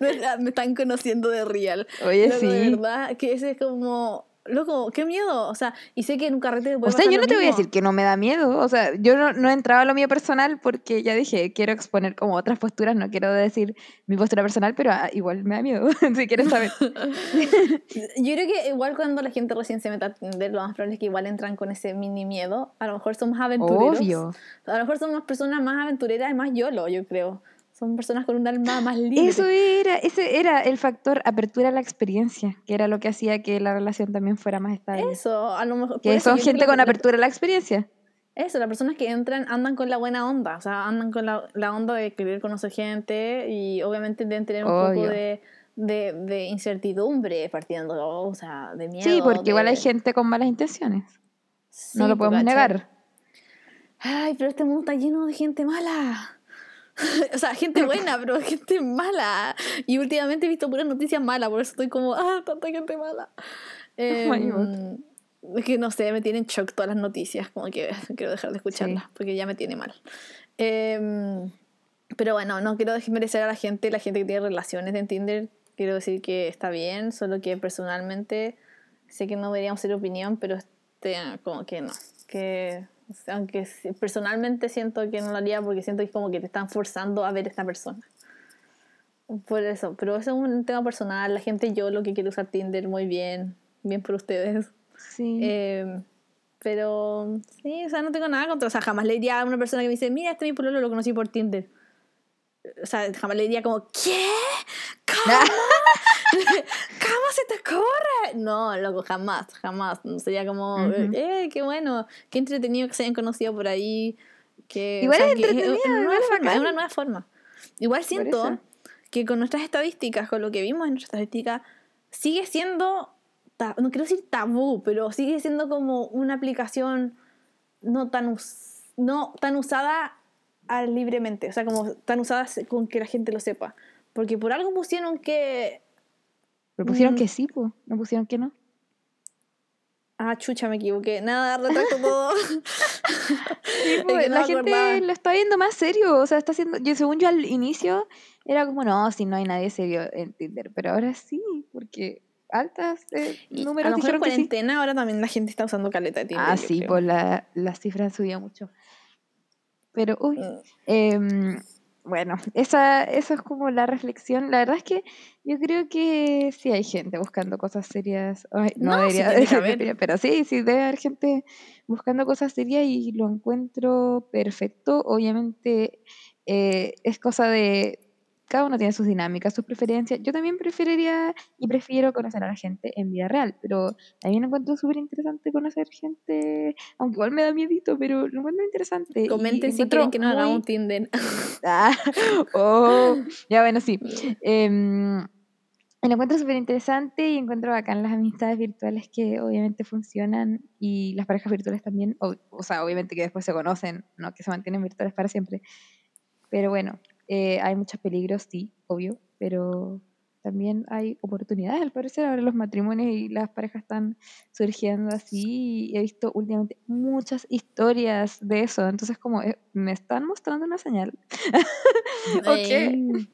Me, me están conociendo de real. Oye, Loco, sí. De verdad, que ese es como. Loco, qué miedo. O sea, y sé que en un carrete puede O sea, pasar yo lo no te voy a mismo. decir que no me da miedo. O sea, yo no, no he entrado a lo mío personal porque ya dije, quiero exponer como otras posturas, no quiero decir mi postura personal, pero ah, igual me da miedo, si quieres saber. Yo creo que igual cuando la gente recién se meta a Tinder, lo más probable es que igual entran con ese mini miedo. A lo mejor son más aventureros. Obvio. A lo mejor son más personas más aventureras y más YOLO, yo creo. Son personas con un alma más libre. Eso era, ese era el factor apertura a la experiencia, que era lo que hacía que la relación también fuera más estable. Eso, a lo mejor. que son gente con la- apertura a la experiencia. Eso, las personas que entran andan con la buena onda, o sea, andan con la, la onda de querer conocer gente y obviamente deben tener un poco Obvio. de, de, de incertidumbre partiendo, o sea, de miedo. Sí, porque igual hay de- gente con malas intenciones. Sí, no lo podemos negar. Ay, pero este mundo está lleno de gente mala. o sea, gente buena, pero gente mala. Y últimamente he visto puras noticias malas, por eso estoy como, ah, tanta gente mala. Oh Em, es que no sé, me tienen shock todas las noticias, como que quiero dejar de escucharlas, porque ya me tiene mal. Em, pero bueno, no quiero desmerecer a la gente, la gente que tiene relaciones en Tinder, quiero decir que está bien, solo que personalmente sé que no deberíamos ser opinión, pero este, como que no, que aunque personalmente siento que no lo haría porque siento que es como que te están forzando a ver a esta persona. Por eso, pero eso es un tema personal, la gente yo lo que quiere usar Tinder muy bien, bien por ustedes. Sí. Eh, pero sí, o sea, no tengo nada contra. O sea, jamás le diría a una persona que me dice, mira, este es mi pololo, lo conocí por Tinder. O sea, jamás le diría como, ¿qué? ¿Cómo? ¿Cómo se te ocurre? No, loco, jamás, jamás. Sería como, Ujú. eh, qué bueno, qué entretenido que se hayan conocido por ahí. Que, Igual es que entretenido, una igual nueva es forma, es una nueva forma. Igual siento que con nuestras estadísticas, con lo que vimos en nuestras estadísticas, sigue siendo, no quiero decir tabú, pero sigue siendo como una aplicación no tan, us- no tan usada libremente, o sea, como tan usada se- con que la gente lo sepa. Porque por algo pusieron que... Pero pusieron mm. que sí, pues. No pusieron que no. Ah, chucha, me equivoqué. Nada, retracto todo. Sí, Es pues, no la gente lo está viendo más serio. O sea, está haciendo. Yo, según yo al inicio, era como, no, si no hay nadie serio en Tinder. Pero ahora sí, porque altas eh, Y a números lo mejor en que sí. cuarentena ahora también la gente está usando caleta de Tinder. Ah, sí, creo. pues la, las cifras subió mucho. Pero, uy, Mm. em, bueno, esa, esa es como la reflexión. La verdad es que yo creo que sí hay gente buscando cosas serias. Ay, no, No, sí debería haber. seria, pero sí, sí debe haber gente buscando cosas serias y lo encuentro perfecto. Obviamente eh, es cosa de cada uno tiene sus dinámicas, sus preferencias. Yo también preferiría y prefiero conocer a la gente en vida real, pero también encuentro súper interesante conocer gente, aunque igual me da miedito, pero lo encuentro interesante. Comenten si quieren que nos hagamos un Tinder. Ah, oh, ya bueno, sí. Eh, lo encuentro súper interesante y encuentro bacán las amistades virtuales que obviamente funcionan y las parejas virtuales también, o, o sea, obviamente que después se conocen, no que se mantienen virtuales para siempre. Pero bueno, eh, hay muchos peligros, sí, obvio, pero también hay oportunidades. Al parecer ahora los matrimonios y las parejas están surgiendo así y he visto últimamente muchas historias de eso. Entonces como eh, me están mostrando una señal. ok.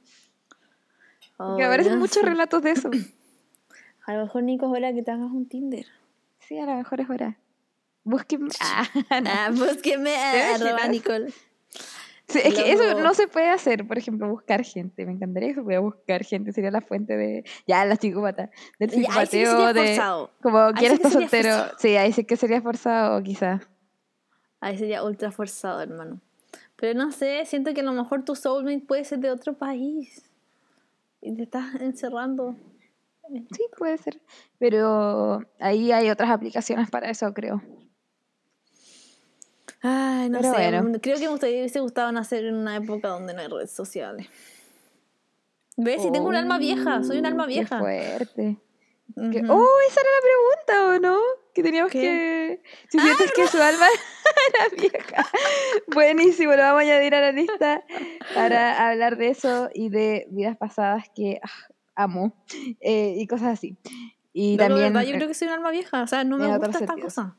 que aparecen muchos relatos de eso. A lo mejor Nico es hora que te hagas un Tinder. Sí, a lo mejor es hora. Búsqueme. Ah, ah búsqueme a arroba Nicole. Sí, es que eso no se puede hacer, por ejemplo, buscar gente. Me encantaría que se pudiera buscar gente. Sería la fuente de. Ya, la psicópata. Del psicopateo de. Forzado. Como quien está soltero. Sí, ahí sí que sería forzado, quizás. Ahí sería ultra forzado, hermano. Pero no sé, siento que a lo mejor tu soulmate puede ser de otro país. Y te estás encerrando. Sí, puede ser. Pero ahí hay otras aplicaciones para eso, creo. Ay, no sé. Creo que me hubiese gustado nacer en una época donde no hay redes sociales. ¿Ves? Si tengo un alma vieja, soy un alma vieja. Qué fuerte. Oh, esa era la pregunta, ¿o no? Que teníamos que. Si sientes que su alma era vieja. Buenísimo, lo vamos a añadir a la lista para hablar de eso y de vidas pasadas que ah, amo eh, y cosas así. Y también. yo creo que soy un alma vieja, o sea, no me gusta esta cosa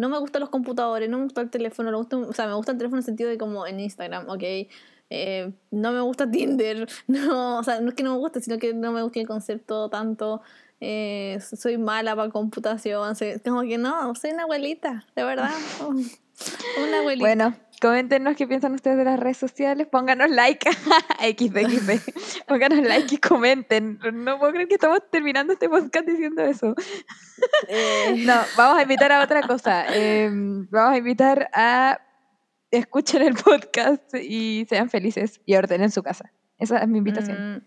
no me gustan los computadores, no me gusta el teléfono, o sea, me gusta el teléfono en el sentido de como en Instagram, ok. Eh, no me gusta Tinder, no, o sea, no es que no me guste, sino que no me gusta el concepto tanto. Eh, soy mala para computación, como que no, soy una abuelita, de verdad. Una abuelita. Bueno, coméntenos qué piensan ustedes de las redes sociales, pónganos like, XD, pónganos like y comenten. No puedo creer que estamos terminando este podcast diciendo eso. Eh. No, vamos a invitar a otra cosa. Em, vamos a invitar a escuchen el podcast y sean felices y ordenen su casa. Esa es mi invitación. Mm,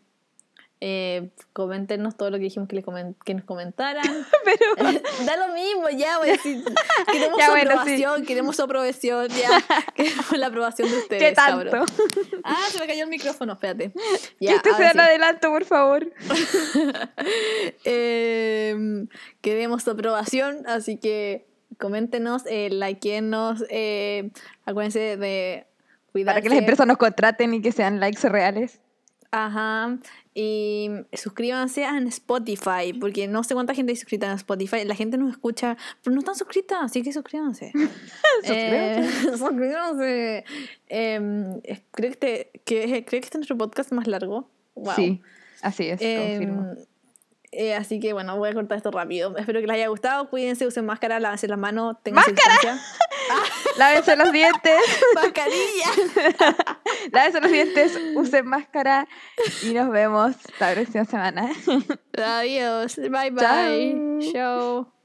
eh, coméntenos todo lo que dijimos que, le que nos comentaran. Pero... da lo mismo, ya, voy a decir. Queremos su aprobación, queremos su aprobación, ya. Queremos la aprobación de ustedes. ¿Qué tanto? Ah, se me cayó el micrófono, espérate. Ya, que este sea el adelanto, por favor. eh, queremos su aprobación, así que coméntenos, eh, likeenos, eh, acuérdense de cuidar. Para que las empresas nos contraten y que sean likes reales. Ajá. Y suscríbanse en Spotify, porque no sé cuánta gente hay suscrita en Spotify. La gente nos escucha, pero no están suscritas, así que suscríbanse. suscríbanse. Eh, suscríbanse. Em, creo, que este, que, creo que este es nuestro podcast más largo. Wow. Sí, así es, confirmo. Eh, así que bueno, voy a cortar esto rápido. Espero que les haya gustado. Cuídense, usen máscara, lávense las manos, tengan ¡Máscara! lávense los dientes. Mascarilla. lávense los dientes, usen máscara y nos vemos la próxima semana. Adiós. Bye bye. Chao.